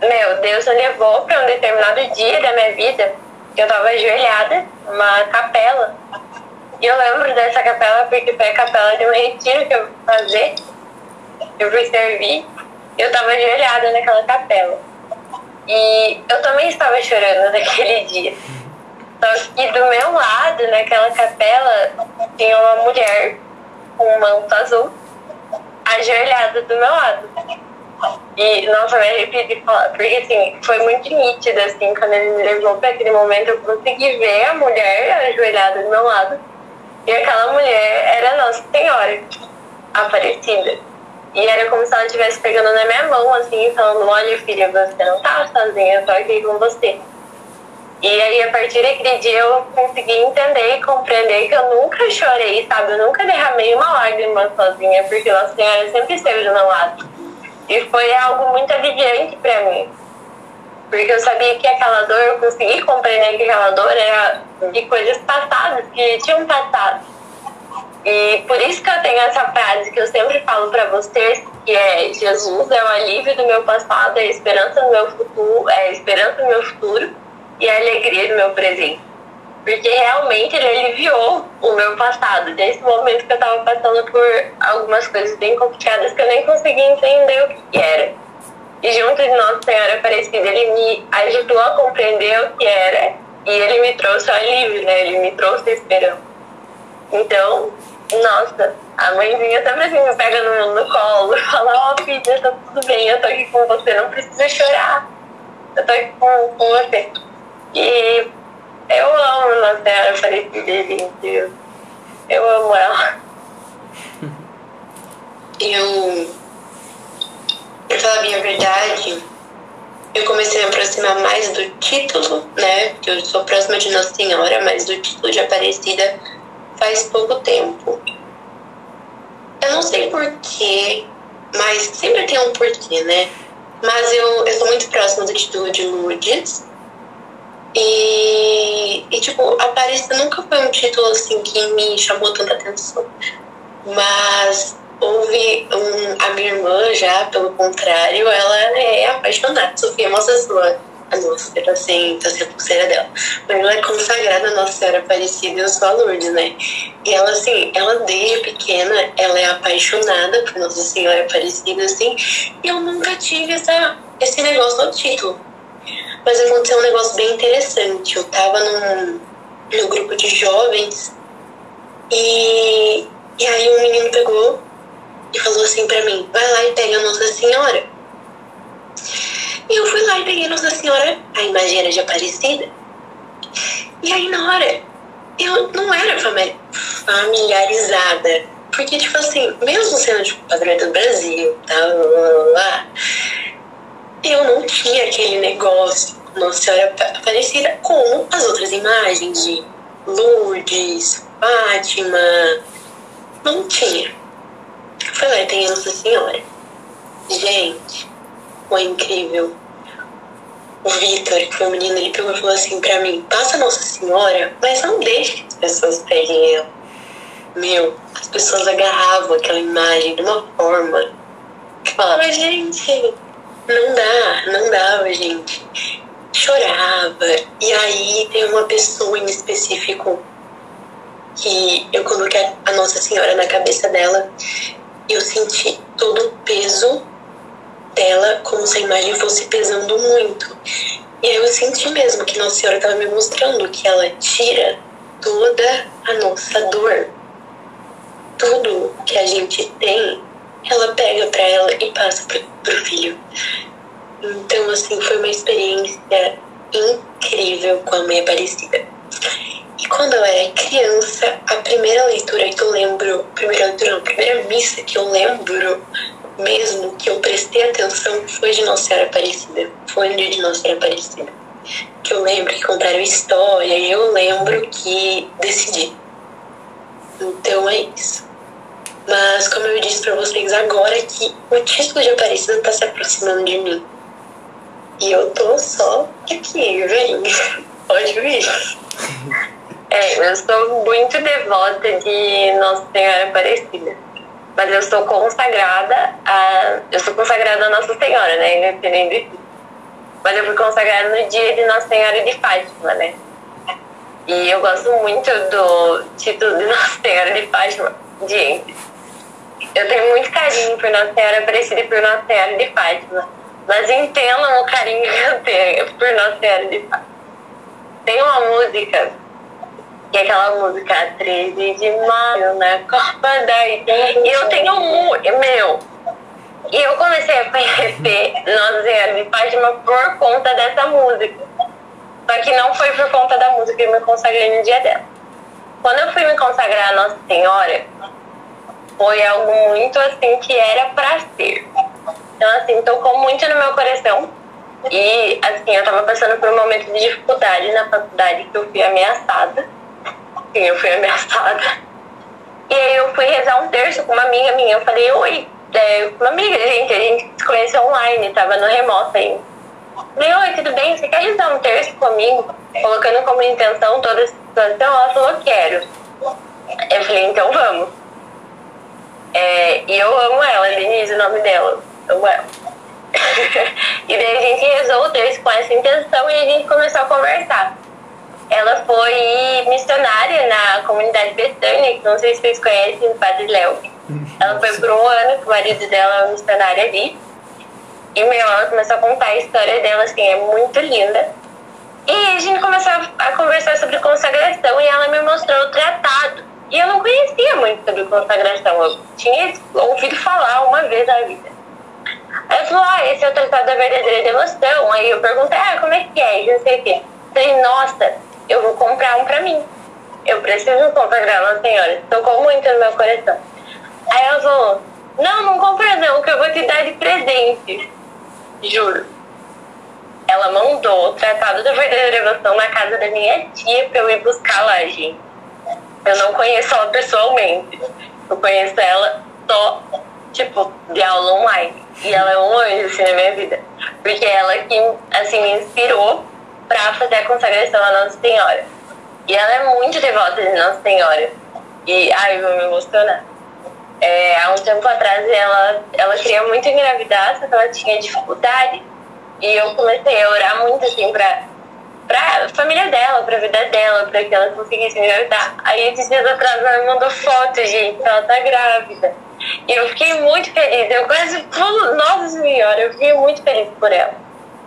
meu, Deus me levou para um determinado dia da minha vida que eu tava ajoelhada numa capela. E eu lembro dessa capela porque foi a capela de um retiro que eu fui fazer. Eu fui servir eu estava ajoelhada naquela capela. E eu também estava chorando naquele dia. Só que do meu lado, naquela capela, tinha uma mulher com um manto azul ajoelhada do meu lado. E, nossa, me arrepio de falar, porque assim, foi muito nítido, assim, quando ele me levou para aquele momento, eu consegui ver a mulher ajoelhada do meu lado. E aquela mulher era Nossa Senhora, Aparecida. E era como se ela estivesse pegando na minha mão, assim, falando: Olha, filha, você não tá sozinha, eu tô aqui com você. E aí, a partir daquele dia, eu consegui entender e compreender que eu nunca chorei, sabe? Eu nunca derramei uma lágrima sozinha, porque Nossa Senhora sempre esteve do meu lado. E foi algo muito aliviante para mim. Porque eu sabia que aquela dor, eu consegui compreender que aquela dor era de coisas passadas, que tinham passado e por isso que eu tenho essa frase que eu sempre falo para vocês, que é Jesus é o alívio do meu passado, é a esperança do meu futuro, é a esperança do meu futuro e a alegria do meu presente. Porque realmente ele aliviou o meu passado, desde o momento que eu estava passando por algumas coisas bem complicadas que eu nem conseguia entender o que era. E junto de Nossa Senhora Aparecida, ele me ajudou a compreender o que era e ele me trouxe o alívio, né? Ele me trouxe esperança. Então, nossa, a mãezinha sempre assim me pega no, no colo e fala, ó oh, filha, tá tudo bem, eu tô aqui com você, não precisa chorar. Eu tô aqui com, com você. E eu amo Senhora Aparecida, gente. Eu amo ela. Eu, pra falar a minha verdade, eu comecei a me aproximar mais do título, né? Que eu sou próxima de Nossa Senhora, mas do título de Aparecida faz pouco tempo. Eu não sei porquê, mas sempre tem um porquê, né? Mas eu, eu sou muito próxima do título de Lourdes. E, e, tipo, Aparecida nunca foi um título assim que me chamou tanta atenção. Mas houve um, a minha irmã já, pelo contrário, ela é apaixonada. Sofia, mostra sua a Nossa Senhora assim, tá a pulseira dela. Mas ela é consagrada a Nossa Senhora Aparecida e a Lourdes, né? E ela, assim, ela desde pequena, ela é apaixonada por Nossa Senhora Aparecida, assim, e eu nunca tive essa, esse negócio no título. Mas aconteceu um negócio bem interessante. Eu tava num, num grupo de jovens e, e aí um menino pegou e falou assim pra mim, vai lá e pega a Nossa Senhora. E eu fui lá e peguei Nossa Senhora, a imagem era de Aparecida. E aí, na hora, eu não era familiarizada. Porque, tipo assim, mesmo sendo tipo, padroeira do Brasil, tá, lá, eu não tinha aquele negócio Nossa Senhora Aparecida com as outras imagens de Lourdes, Fátima. Não tinha. Fui lá e peguei Nossa Senhora. Gente, foi incrível o Vitor, que foi o menino, ele pegou e falou assim pra mim: passa Nossa Senhora, mas não deixe que as pessoas peguem ela. Meu, as pessoas agarravam aquela imagem de uma forma que falava, gente, não dá, não dava, gente. Chorava. E aí tem uma pessoa em específico que eu coloquei a Nossa Senhora na cabeça dela e eu senti todo o peso dela como se a imagem fosse pesando muito. E aí eu senti mesmo que Nossa Senhora estava me mostrando que ela tira toda a nossa dor. Tudo que a gente tem, ela pega para ela e passa pro, pro filho. Então, assim, foi uma experiência incrível com a Mãe Aparecida. E quando eu era criança, a primeira leitura que eu lembro, primeira leitura, a primeira missa que eu lembro mesmo que eu prestei atenção foi de Nossa Senhora Aparecida. Foi no dia de Nossa Senhora Aparecida. Que eu lembro que contaram história e eu lembro que decidi. Então é isso. Mas como eu disse para vocês agora que o título de Aparecida tá se aproximando de mim. E eu tô só aqui, velhinho. Pode vir. É, eu sou muito devota de Nossa Senhora Aparecida. Mas eu sou consagrada a. Eu sou consagrada a Nossa Senhora, né? Independente disso. Mas eu fui consagrada no dia de Nossa Senhora de Fátima, né? E eu gosto muito do título de Nossa Senhora de Fátima. Gente, eu tenho muito carinho por Nossa Senhora Aparecida e por Nossa Senhora de Fátima. Mas entendam o carinho que eu tenho por Nossa Senhora de Fátima. Tem uma música que é aquela música 13 de maio na Copa da E eu tenho muito. Meu. E eu comecei a conhecer Nossa Senhora de Fátima por conta dessa música. Só que não foi por conta da música que eu me consagrei no dia dela. Quando eu fui me consagrar a Nossa Senhora, foi algo muito assim que era pra ser. Então, assim, tocou muito no meu coração. E, assim, eu tava passando por um momento de dificuldade na faculdade que eu fui ameaçada Sim, eu fui ameaçada. E aí eu fui rezar um terço com uma amiga minha. Eu falei, oi, é, uma amiga, gente, a gente se conheceu online, tava no remoto ainda. Falei, oi, tudo bem? Você quer rezar um terço comigo? Colocando como intenção toda a situação, ela falou, quero. Eu falei, então vamos. E eu amo ela, Denise, o nome dela. Amo ela. e daí a gente rezou o terço com essa intenção e a gente começou a conversar. Ela foi missionária na comunidade Betânia, que não sei se vocês conhecem, o Padre Léo. Ela foi por um ano que o marido dela é missionário ali. E meu, ela começou a contar a história dela, assim, é muito linda. E a gente começou a conversar sobre consagração e ela me mostrou o tratado. E eu não conhecia muito sobre consagração, eu tinha ouvido falar uma vez na vida. Aí ela falou, ah, esse é o tratado da verdadeira devoção. Aí eu perguntei, ah, como é que é? E não sei o quê. Falei, nossa, eu vou comprar um pra mim. Eu preciso consagrar uma senhora. Tocou muito no meu coração. Aí ela falou, não, não compra não, que eu vou te dar de presente. Juro. Ela mandou o Tratado da Verdadeira Devoção na casa da minha tia pra eu ir buscar lá, gente. Eu não conheço ela pessoalmente. Eu conheço ela só, tipo, de aula online. E ela é um anjo, assim, na minha vida. Porque ela que, assim, me inspirou para fazer a consagração à Nossa Senhora. E ela é muito devota de Nossa Senhora. E, ai, eu vou me emocionar. É, há um tempo atrás ela, ela queria muito engravidar, só que ela tinha dificuldade. E eu comecei a orar muito, assim, pra, pra família dela, pra vida dela, pra que ela conseguisse engravidar. Aí, esses dias atrás, ela me mandou foto, gente, ela tá grávida. E eu fiquei muito feliz. Eu quase pulo, nossa senhora, eu fiquei muito feliz por ela.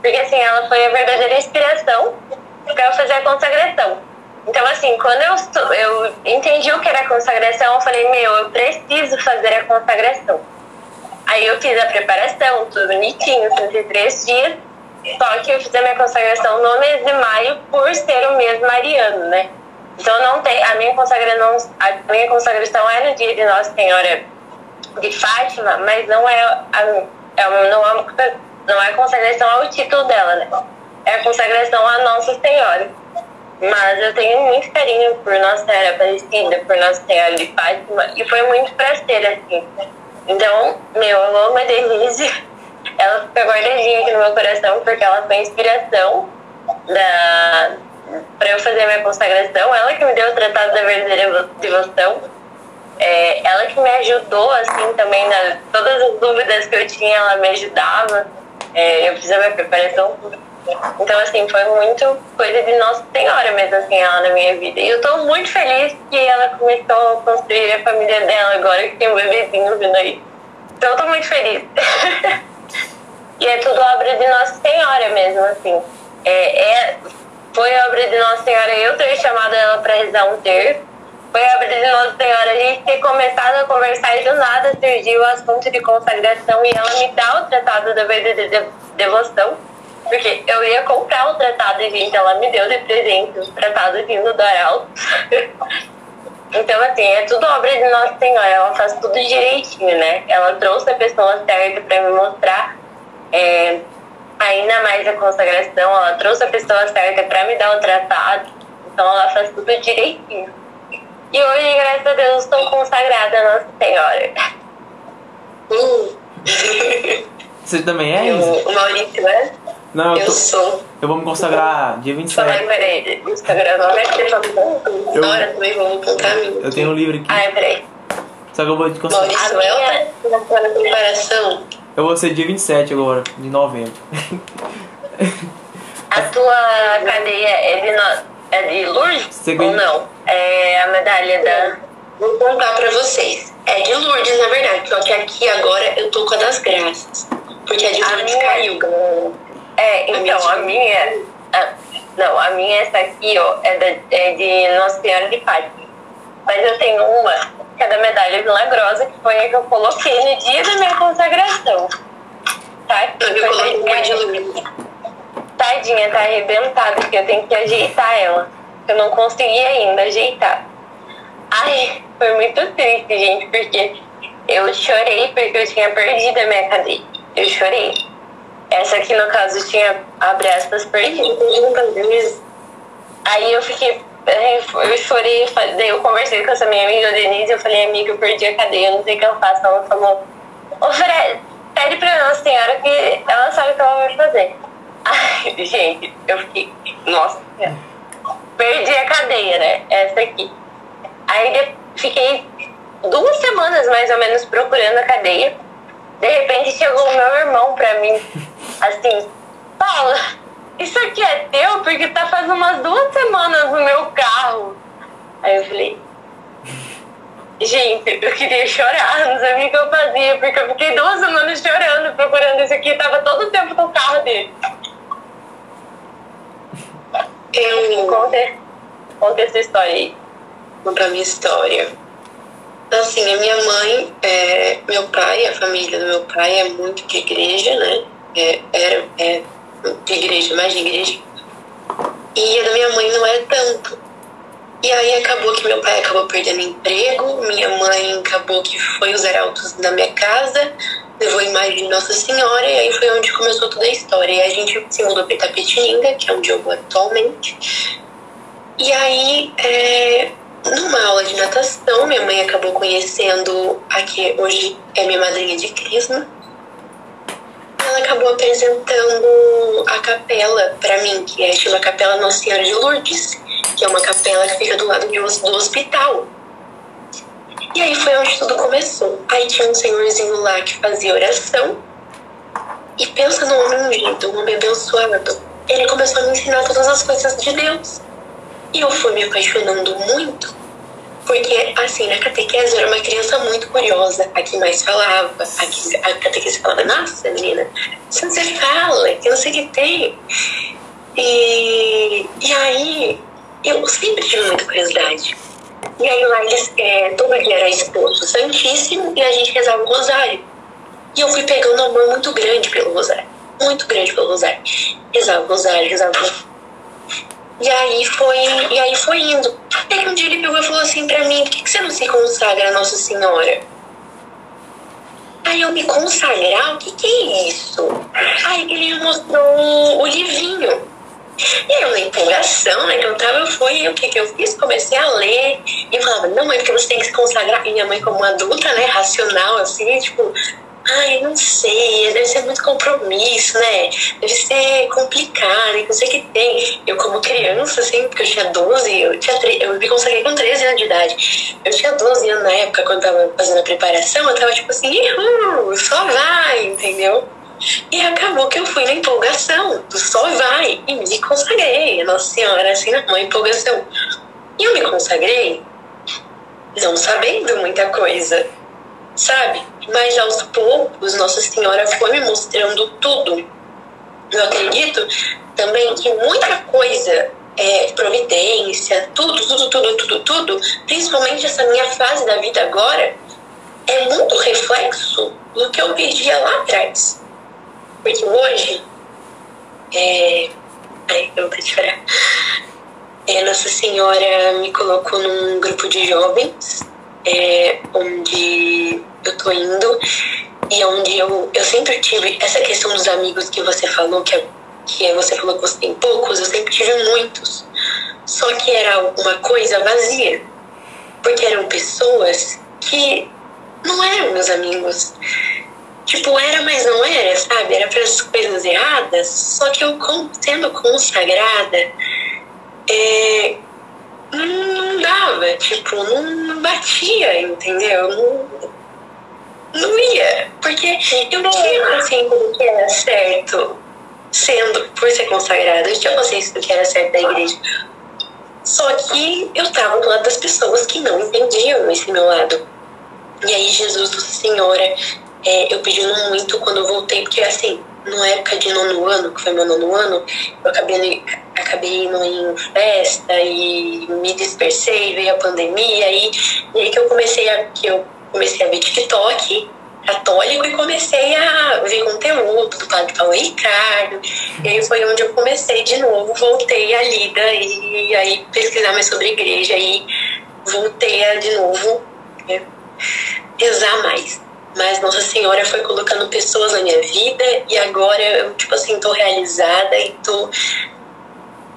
Porque assim, ela foi a verdadeira inspiração para eu fazer a consagração. Então, assim, quando eu, eu entendi o que era consagração, eu falei, meu, eu preciso fazer a consagração. Aí eu fiz a preparação, tudo bonitinho, 33 dias. Só que eu fiz a minha consagração no mês de maio por ser o mês mariano, né? Então não tem. A minha consagração, a minha consagração é no dia de Nossa Senhora de Fátima, mas não é a, é, não é não é consagração ao título dela, né? É a consagração à Nossa Senhora. Mas eu tenho muito carinho por Nossa Senhora Aparecida, por Nossa Senhora de Fátima, e foi muito prazer, assim. Então, meu, eu amo a Denise. Ela fica guardadinha aqui no meu coração, porque ela foi inspiração da, eu fazer a minha consagração. Ela que me deu o Tratado da Verdadeira Devoção. É, ela que me ajudou, assim, também, na, todas as dúvidas que eu tinha, ela me ajudava. É, eu fiz a minha preparação. Então, assim, foi muito coisa de Nossa Senhora mesmo, assim, ela na minha vida. E eu tô muito feliz que ela começou a construir a família dela agora, que tem um bebezinho vindo aí. Então, eu tô muito feliz. e é tudo obra de Nossa Senhora mesmo, assim. É, é, foi obra de Nossa Senhora eu ter chamado ela para rezar um terço. Foi obra de Nossa Senhora a gente ter começado a conversar e do nada surgiu o assunto de consagração e ela me dá o tratado da verdadeira de devoção. Porque eu ia comprar o tratado e, gente, ela me deu de presente o tratado vindo do Arauto. então, assim, é tudo obra de Nossa Senhora. Ela faz tudo direitinho, né? Ela trouxe a pessoa certa para me mostrar é, ainda mais a consagração, ela trouxe a pessoa certa para me dar o tratado, então ela faz tudo direitinho. E hoje, graças a Deus, estou consagrada a Nossa Senhora. Hum. Você também é? Eu, o Maurício é? Não, eu, Eu tô- sou. eu vou me consagrar dia Só vai, 27. peraí, Instagram não é que você falou. Eu- Nora também vou contar. Eu tenho um livro aqui, Ai, peraí. só que eu vou te consagrar. Maurício, A minha- tá na preparação. Eu vou ser dia 27 agora, de novembro. A tua cadeia é de, no... é de Lourdes ou não? É a medalha da... Vou contar pra vocês. É de Lourdes, na verdade. Só que aqui agora eu tô com a das graças. Porque a de Lourdes minha- caiu, galera. É, então, a minha... a- Não, a minha essa aqui, ó, é, da, é de Nossa Senhora de Fátima. Mas eu tenho uma, que é da medalha milagrosa, que foi a que eu coloquei no dia da minha consagração. Tá? Eu Foi coloquei uma de tadinha, Lourdes. tadinha, tá arrebentada, que eu tenho que ajeitar ela. Eu não consegui ainda ajeitar. Ai, foi muito triste, gente, porque eu chorei porque eu tinha perdido a minha cadeia. Eu chorei. Essa aqui, no caso, tinha, abre aspas, perdido. Aí eu fiquei. Eu chorei, daí eu conversei com essa minha amiga Denise, eu falei, amiga, eu perdi a cadeia, não sei o que eu faço. Ela falou, Fred, pede pra Nossa Senhora que ela sabe o que ela vai fazer. Ai, gente, eu fiquei, nossa, perdi a cadeia, né? Essa aqui. Aí fiquei duas semanas mais ou menos procurando a cadeia. De repente chegou o meu irmão pra mim, assim, Paula, isso aqui é teu? Porque tá faz umas duas semanas no meu carro. Aí eu falei, gente, eu queria chorar, não sabia o que eu fazia, porque eu fiquei duas semanas chorando, procurando isso aqui, tava todo o tempo no carro dele. Eu Conta, conta essa história aí. contar a minha história. Assim, a minha mãe, é, meu pai, a família do meu pai é muito de igreja, né? É, era é, de igreja, mais de igreja. E a da minha mãe não é tanto. E aí acabou que meu pai acabou perdendo emprego, minha mãe acabou que foi os arautos na minha casa, levou a imagem de Nossa Senhora, e aí foi onde começou toda a história. E a gente se mudou para Itapetininga, que é onde eu vou atualmente. E aí, é, numa aula de natação, minha mãe acabou conhecendo a que hoje é minha madrinha de crisma. Ela acabou apresentando a capela para mim, que é chama Capela Nossa Senhora de Lourdes, que é uma capela que fica do lado de do hospital. E aí foi onde tudo começou. Aí tinha um senhorzinho lá que fazia oração. E pensa num homem ungido, um homem abençoado. Ele começou a me ensinar todas as coisas de Deus. E eu fui me apaixonando muito, porque, assim, na catequese eu era uma criança muito curiosa. A que mais falava, a, que, a catequese falava, nossa, menina, se você fala, que não sei o que tem. E, e aí, eu sempre tive muita curiosidade. E aí lá eles, é, todo dia era exposto Santíssimo e a gente rezava o rosário. E eu fui pegando um amor muito grande pelo rosário. Muito grande pelo rosário. Rezava o rosário, rezava o rosário. E aí foi, e aí foi indo. Até que um dia ele pegou e falou assim pra mim, por que, que você não se consagra a Nossa Senhora? Aí eu me consagrar? O que, que é isso? Aí ele me mostrou o livrinho. E eu, na empolgação, né, que eu tava, eu fui, o que que eu fiz? Comecei a ler e falava, não, mãe, porque você tem que se consagrar. E minha mãe, como adulta, né, racional, assim, tipo, ai, não sei, deve ser muito compromisso, né? Deve ser complicado, não sei o que tem. Eu, como criança, assim, porque eu tinha 12, eu, tinha eu me consagrei com 13 anos de idade. Eu tinha 12 anos na época, quando eu tava fazendo a preparação, eu tava tipo assim, Ihu, só vai, entendeu? E acabou que eu fui na empolgação do só vai e me consagrei. Nossa Senhora, assim, uma empolgação. E eu me consagrei não sabendo muita coisa sabe? Mas aos poucos, Nossa Senhora foi me mostrando tudo. Eu acredito também que muita coisa, é, providência, tudo, tudo, tudo, tudo, tudo, principalmente essa minha fase da vida agora, é muito reflexo do que eu pedia lá atrás. Porque hoje, é... Eu vou. É, Nossa Senhora me colocou num grupo de jovens é, onde eu tô indo e onde eu, eu sempre tive essa questão dos amigos que você falou, que, é, que é, você falou que você tem poucos, eu sempre tive muitos. Só que era uma coisa vazia. Porque eram pessoas que não eram meus amigos. Tipo, era, mas não era, sabe? Era para as coisas erradas. Só que eu, sendo consagrada, é, não dava, tipo, não batia, entendeu? Não, não ia. Porque eu não tinha consciência do que era certo, sendo, por ser consagrada, eu tinha consciência do que era certo da igreja. Só que eu estava do lado das pessoas que não entendiam esse meu lado. E aí, Jesus, Senhora, é, eu pedindo muito quando eu voltei, porque assim, na época de nono ano, que foi meu nono ano, eu acabei, acabei indo em festa e me dispersei, veio a pandemia, e, e aí que eu comecei a, que eu comecei a ver TikTok católico e comecei a ver conteúdo do Padre Paulo Ricardo. E aí foi onde eu comecei de novo, voltei a lida e aí pesquisar mais sobre igreja e voltei a de novo né, rezar mais. Mas Nossa Senhora foi colocando pessoas na minha vida e agora eu, tipo assim, tô realizada e tô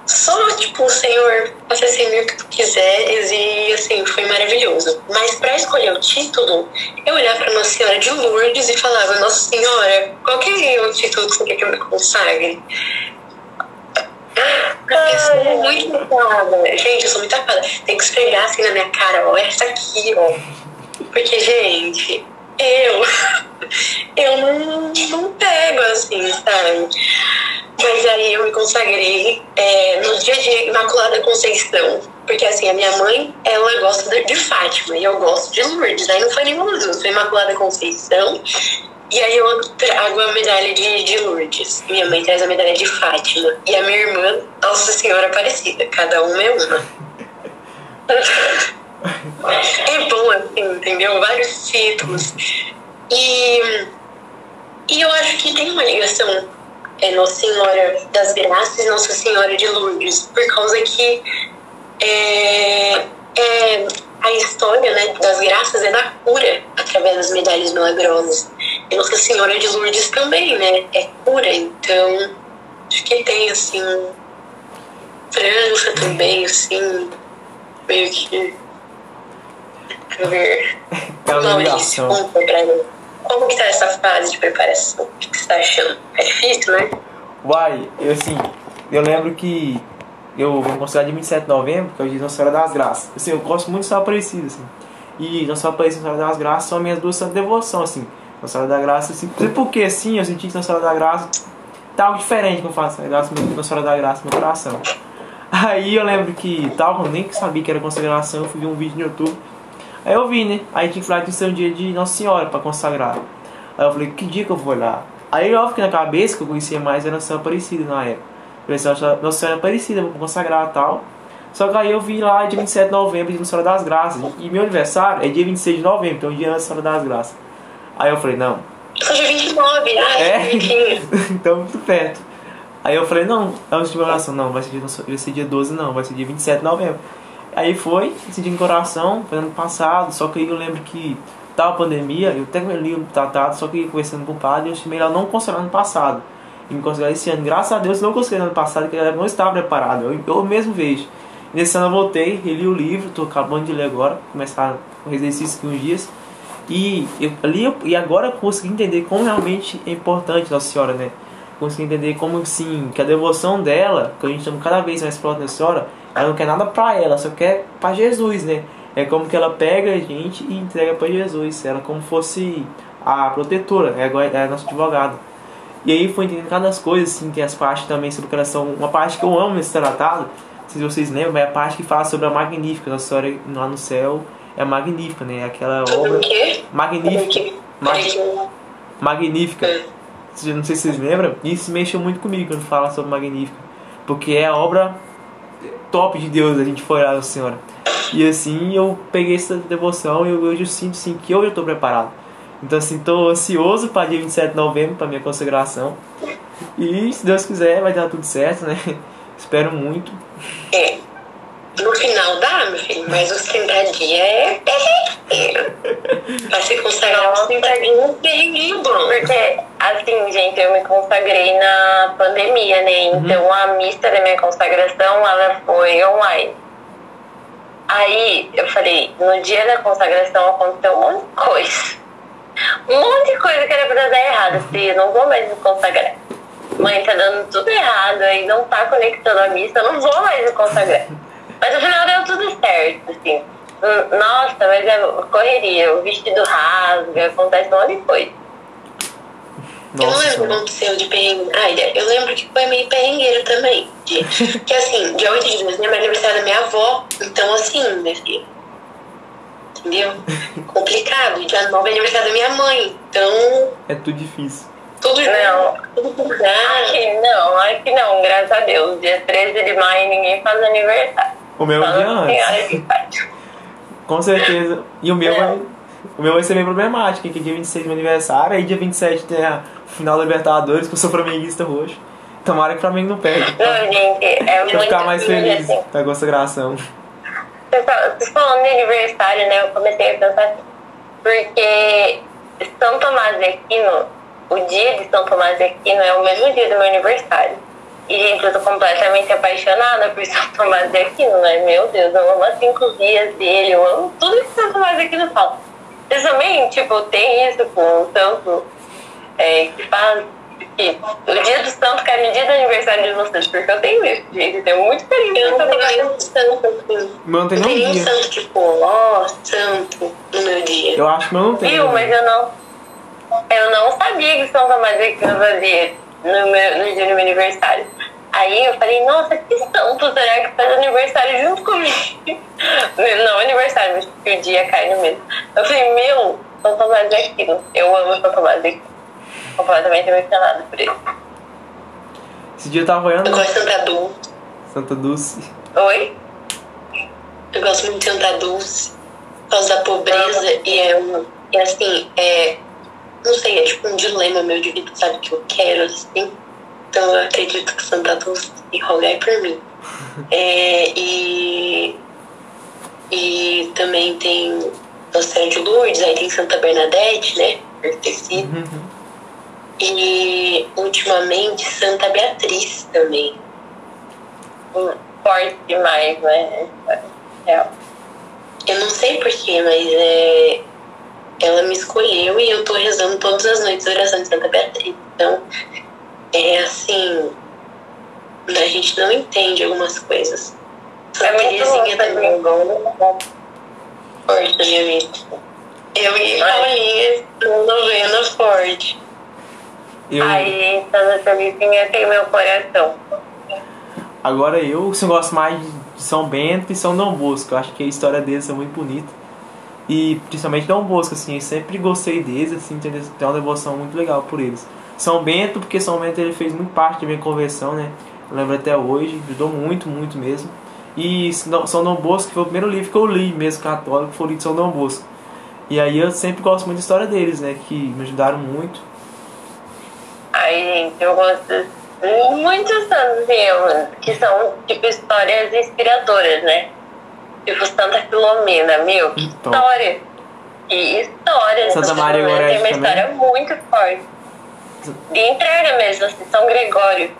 só, tipo, Senhor, faça assim o que tu quiseres e, assim, foi maravilhoso. Mas para escolher o título, eu olhava para Nossa Senhora de Lourdes e falava, Nossa Senhora, qual que é o título que você quer que eu me consagre? Eu sou muito tapada. Gente, eu sou muito tapada. Tem que esfregar assim na minha cara, ó, essa aqui, ó. Porque, gente, eu, eu não, não pego assim, sabe? Mas aí eu me consagrei é, no dia de Imaculada Conceição. Porque assim, a minha mãe, ela gosta de, de Fátima e eu gosto de Lourdes. Aí não foi nenhuma das duas, foi Imaculada Conceição. E aí eu trago a medalha de, de Lourdes. Minha mãe traz a medalha de Fátima. E a minha irmã, Nossa Senhora Aparecida. Cada uma é uma. é bom assim, entendeu? Vários títulos. E, e eu acho que tem uma ligação é, Nossa Senhora das Graças e Nossa Senhora de Lourdes, por causa que é, é, a história né, das graças é da cura através das medalhas milagrosas. E Nossa Senhora de Lourdes também, né? É cura, então acho que tem assim França também, assim, meio que ver. É Maurício, conta pra mim. Como que tá essa fase de preparação? O que você tá achando? É difícil, né? Uai, eu assim, eu lembro que eu vou mostrar de 27 de novembro, que é o dia de Nossa Senhora das Graças. Assim, eu gosto muito de São Aparecida, assim. E Nossa Senhora Aparecida e Nossa Senhora das Graças são minhas duas santas devoção, assim. Nossa Senhora da Graça, assim. Não sei porque, assim, eu senti que Nossa Senhora da Graça tá algo diferente que eu faço. Né? Nossa Senhora da Graça no meu coração. Aí eu lembro que tal, eu nem sabia que era consagração, eu fui ver um vídeo no YouTube Aí eu vi, né? Aí tinha que falar que isso é um dia de Nossa Senhora para consagrar. Aí eu falei, que dia que eu vou lá? Aí eu fiquei na cabeça que eu conhecia mais era Nossa Senhora Aparecida na época. Eu falei, Nossa Senhora Aparecida, vou consagrar e tal. Só que aí eu vi lá dia 27 de novembro, dia Nossa Senhora das Graças. E meu aniversário é dia 26 de novembro, então é dia antes da Senhora das Graças. Aí eu falei, não. Hoje é 29, ai, é? então muito perto. Aí eu falei, não, a última oração, não, vai ser, dia, vai ser dia 12 não, vai ser dia 27 de novembro. Aí foi, senti no coração, foi ano passado, só que eu lembro que tava pandemia, eu até li o tratado, só que conversando com o padre, eu achei melhor não consagrar ano passado. E me consagrar esse ano. Graças a Deus não consegui ano passado, porque eu não estava preparado. Eu, eu mesmo vejo. Nesse ano eu voltei, reli o livro, tô acabando de ler agora, começar o exercício aqui uns dias. E eu, eu, e agora eu consegui entender como realmente é importante Nossa Senhora, né? Consegui entender como sim, que a devoção dela, que a gente chama cada vez mais próximo da Senhora, ela não quer nada pra ela, só quer pra Jesus, né? É como que ela pega a gente e entrega pra Jesus. Ela como fosse a protetora, é, é a nossa advogada. E aí foi entendendo cada das coisas, assim, tem as partes também sobre o coração. Uma parte que eu amo nesse tratado, se vocês lembram, é a parte que fala sobre a Magnífica. Nossa Senhora lá no céu é a Magnífica, né? Aquela obra o quê? magnífica. Mag- Peraí que eu- Magnífica. É. Não sei se vocês lembram, isso mexeu muito comigo quando fala sobre Magnífica. Porque é a obra top de Deus, a gente foi lá, Senhora. E assim eu peguei essa devoção e hoje eu sinto sim que hoje eu estou preparado. Então assim, estou ansioso para dia 27 de novembro, para minha consagração. E se Deus quiser vai dar tudo certo, né? Espero muito. É. No final dá, meu filho, mas os 30 dias é perrengueiro. Pra se consagrar os 30 dias é um bom. Porque, assim, gente, eu me consagrei na pandemia, né? Então a missa da minha consagração, ela foi online. Aí eu falei, no dia da consagração aconteceu um monte de coisa. Um monte de coisa que era pra dar errado. Assim, eu não vou mais me consagrar. Mãe, tá dando tudo errado, aí não tá conectando a missa, eu não vou mais me consagrar. Mas no final deu tudo certo, assim. Nossa, mas é correria, o vestido rasga, acontece um monte de coisa. Eu não Nossa lembro o que Senhora. aconteceu de perrengue. Ah, eu lembro que foi meio perrengueiro também. De, que assim, dia 8 de dezembro é aniversário da minha avó. Então, assim, minha filha. Entendeu? Complicado. Dia 9 é aniversário da minha mãe. Então, É tudo difícil. tudo Não. tudo. Aqui não, aqui não, graças a Deus. Dia 13 de maio ninguém faz aniversário. O meu é um Senhora antes. que faz. Com certeza. E o meu É. vai. O meu vai ser bem problemático, que dia 26 é meu aniversário, aí dia 27 tem a final da Libertadores, que eu sou flamenguista roxo. Tomara que o Flamengo não perde. Não, gente, é Pra ficar mais feliz assim. da consagração. Vocês fal- Vocês falando de aniversário, né? Eu comecei a pensar assim, porque São Tomás de Aquino, o dia de São Tomás de Aquino é o mesmo dia do meu aniversário. E, gente, eu tô completamente apaixonada por São Tomás de Aquino, né? Meu Deus, eu amo as cinco dias dele, eu amo tudo que São Tomás de Aquino fala. Vocês também, tipo, tem isso com o santo é, que faz que o dia do santo cai no dia do aniversário de vocês, porque eu tenho isso, gente, eu tenho muito carinho Eu não tenho nenhum santo assim. O meu não tem Não santo, tipo, ó, santo no meu dia. Eu acho que o meu não tem. Viu, mas eu não. Eu não sabia que São Tomás de Aquino fazia no, meu, no dia do meu aniversário. Aí eu falei, nossa, que santo será que faz aniversário junto comigo? Não aniversário, mas que o dia cai no mesmo. Eu falei, meu, São Tomás de Aquino. Eu amo São Tomás de Aquino. Completamente emocionado por ele. Esse dia eu tava olhando Eu gosto de Santa Dulce. Santa Dulce. Oi? Eu gosto muito de Santa Dulce. Por causa da pobreza. E é um. E assim, é. Não sei, é tipo um dilema meu de vida, sabe? Que eu quero, assim. Então eu acredito que Santa Dulce rogai por mim. É, e. E também tem Nossa Senhora de Lourdes, aí tem Santa Bernadette, né? Pertencida. E ultimamente Santa Beatriz também. Forte demais, né? Real. Eu não sei porquê, mas é. Ela me escolheu e eu tô rezando todas as noites a oração de Santa Beatriz. Então, é assim. A gente não entende algumas coisas. É Santa muito Terezinha também. bom. Forte minha vida. Eu e Paulinha, novena forte. Eu, Aí, Santa Terezinha tem meu coração. agora eu assim, gosto mais de São Bento e São Dom Bosco. Eu acho que a história deles é muito bonita. E principalmente Dom Bosco, assim, eu sempre gostei deles, assim, tem uma devoção muito legal por eles. São Bento, porque São Bento ele fez muito parte da minha conversão, né? Eu lembro até hoje, ajudou muito, muito mesmo. E São Dom Bosco, foi o primeiro livro que eu li mesmo católico, foi o livro de São Dom Bosco. E aí eu sempre gosto muito da história deles, né? Que me ajudaram muito. Ai, gente, eu gosto muitos assim, eu- que são, tipo, histórias inspiradoras, né? Tipo, Santa Filomena, meu, que Então. história! Que história! Santa Maria Filomena tem uma também. história muito forte. E entrega mesmo, assim, São Gregório.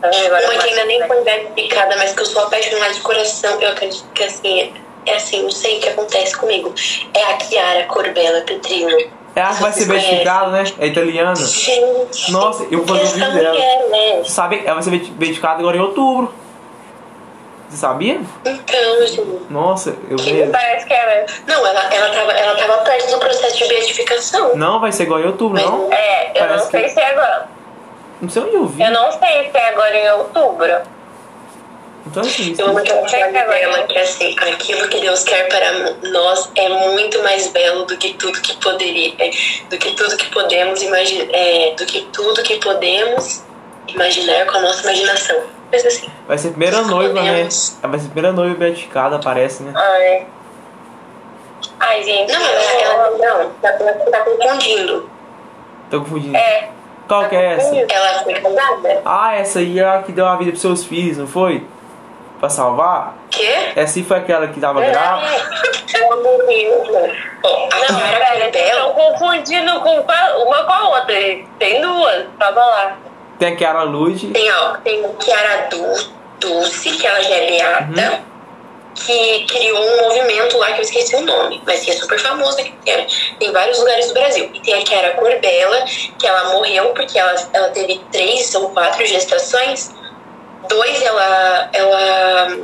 São Gregório Uma que ainda nem foi beatificada, mas que eu sou apaixonada de coração. Eu acredito que assim, é assim, não sei o que acontece comigo. É a Chiara Corbella Petrino. É a que vai ser Vocês beatificada, né? É italiana. Gente, Nossa, eu vou fazer um vídeo dela. mulher, né? Sabe, ela vai ser beatificada agora em outubro. Você sabia? Então, gente. Nossa, eu Que mesmo. parece que é. Não, ela, ela, tava, ela tava perto do processo de beatificação. Não, vai ser agora em outubro, não? É, eu Parece não sei que- se é agora. Não sei onde eu vi. Eu não sei se é agora em outubro. Então assim, isso. Eu amo Pega agora. dela que assim, aquilo que Deus quer para nós é muito mais belo do que tudo que poderia, é, do que tudo que podemos imaginar, é, do que tudo que podemos imaginar com a nossa imaginação. Mas assim, Vai ser a primeira noiva, né? Podemos. Ela vai ser a primeira noiva beatificada, parece, né? Ai. Ai, gente. não, ela, ela não, tá, você tá confundindo. Tô confundindo. É. Qual que é essa? Ela foi casada? Ah, essa aí é a que deu a vida pros seus filhos, não foi? Pra salvar? Quê? Essa aí foi aquela que tava grávida? Ela morreu. A Não, Chiara pera, vocês estão Corbella, confundindo com uma com a outra. Tem duas, tava lá. Tem a Kiara Lud. tem, ó, tem a Chiara Du- Dulce, que ela já é beata. que criou um movimento lá que eu esqueci o nome, mas que é super famoso aqui tem, tem vários lugares do Brasil. E tem a Chiara Corbella, que ela morreu porque ela, ela teve três ou quatro gestações. Dois ela, ela,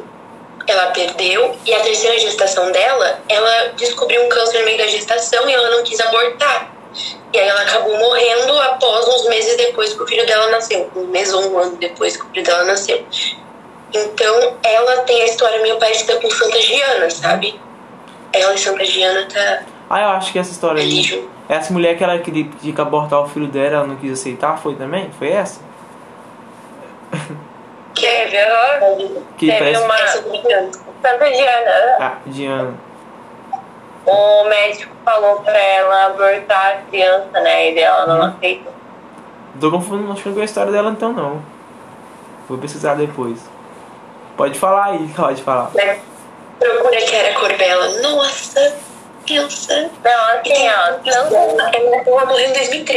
ela perdeu, e a terceira gestação dela, ela descobriu um câncer no meio da gestação e ela não quis abortar. E aí ela acabou morrendo após uns meses depois que o filho dela nasceu. Um mês ou um ano depois que o filho dela nasceu. Então, ela tem a história meio parecida com Santa Giana, sabe? Ela e Santa Giana tá Ah, eu acho que essa história aí. Essa mulher que ela queria queria abortar o filho dela, ela não quis aceitar, foi também? Foi essa? Aham. Que Teve parece. uma. Santa Diana. Ah, Diana. O médico falou pra ela abortar a criança, né? E ela não aceitou. Tô confundindo, acho que não com a história dela então não. Vou pesquisar depois. Pode falar aí, pode falar. Né? Procura que era Corbella. Nossa, pensa. Não, assim, ó. Tanto Ela morreu em 2013.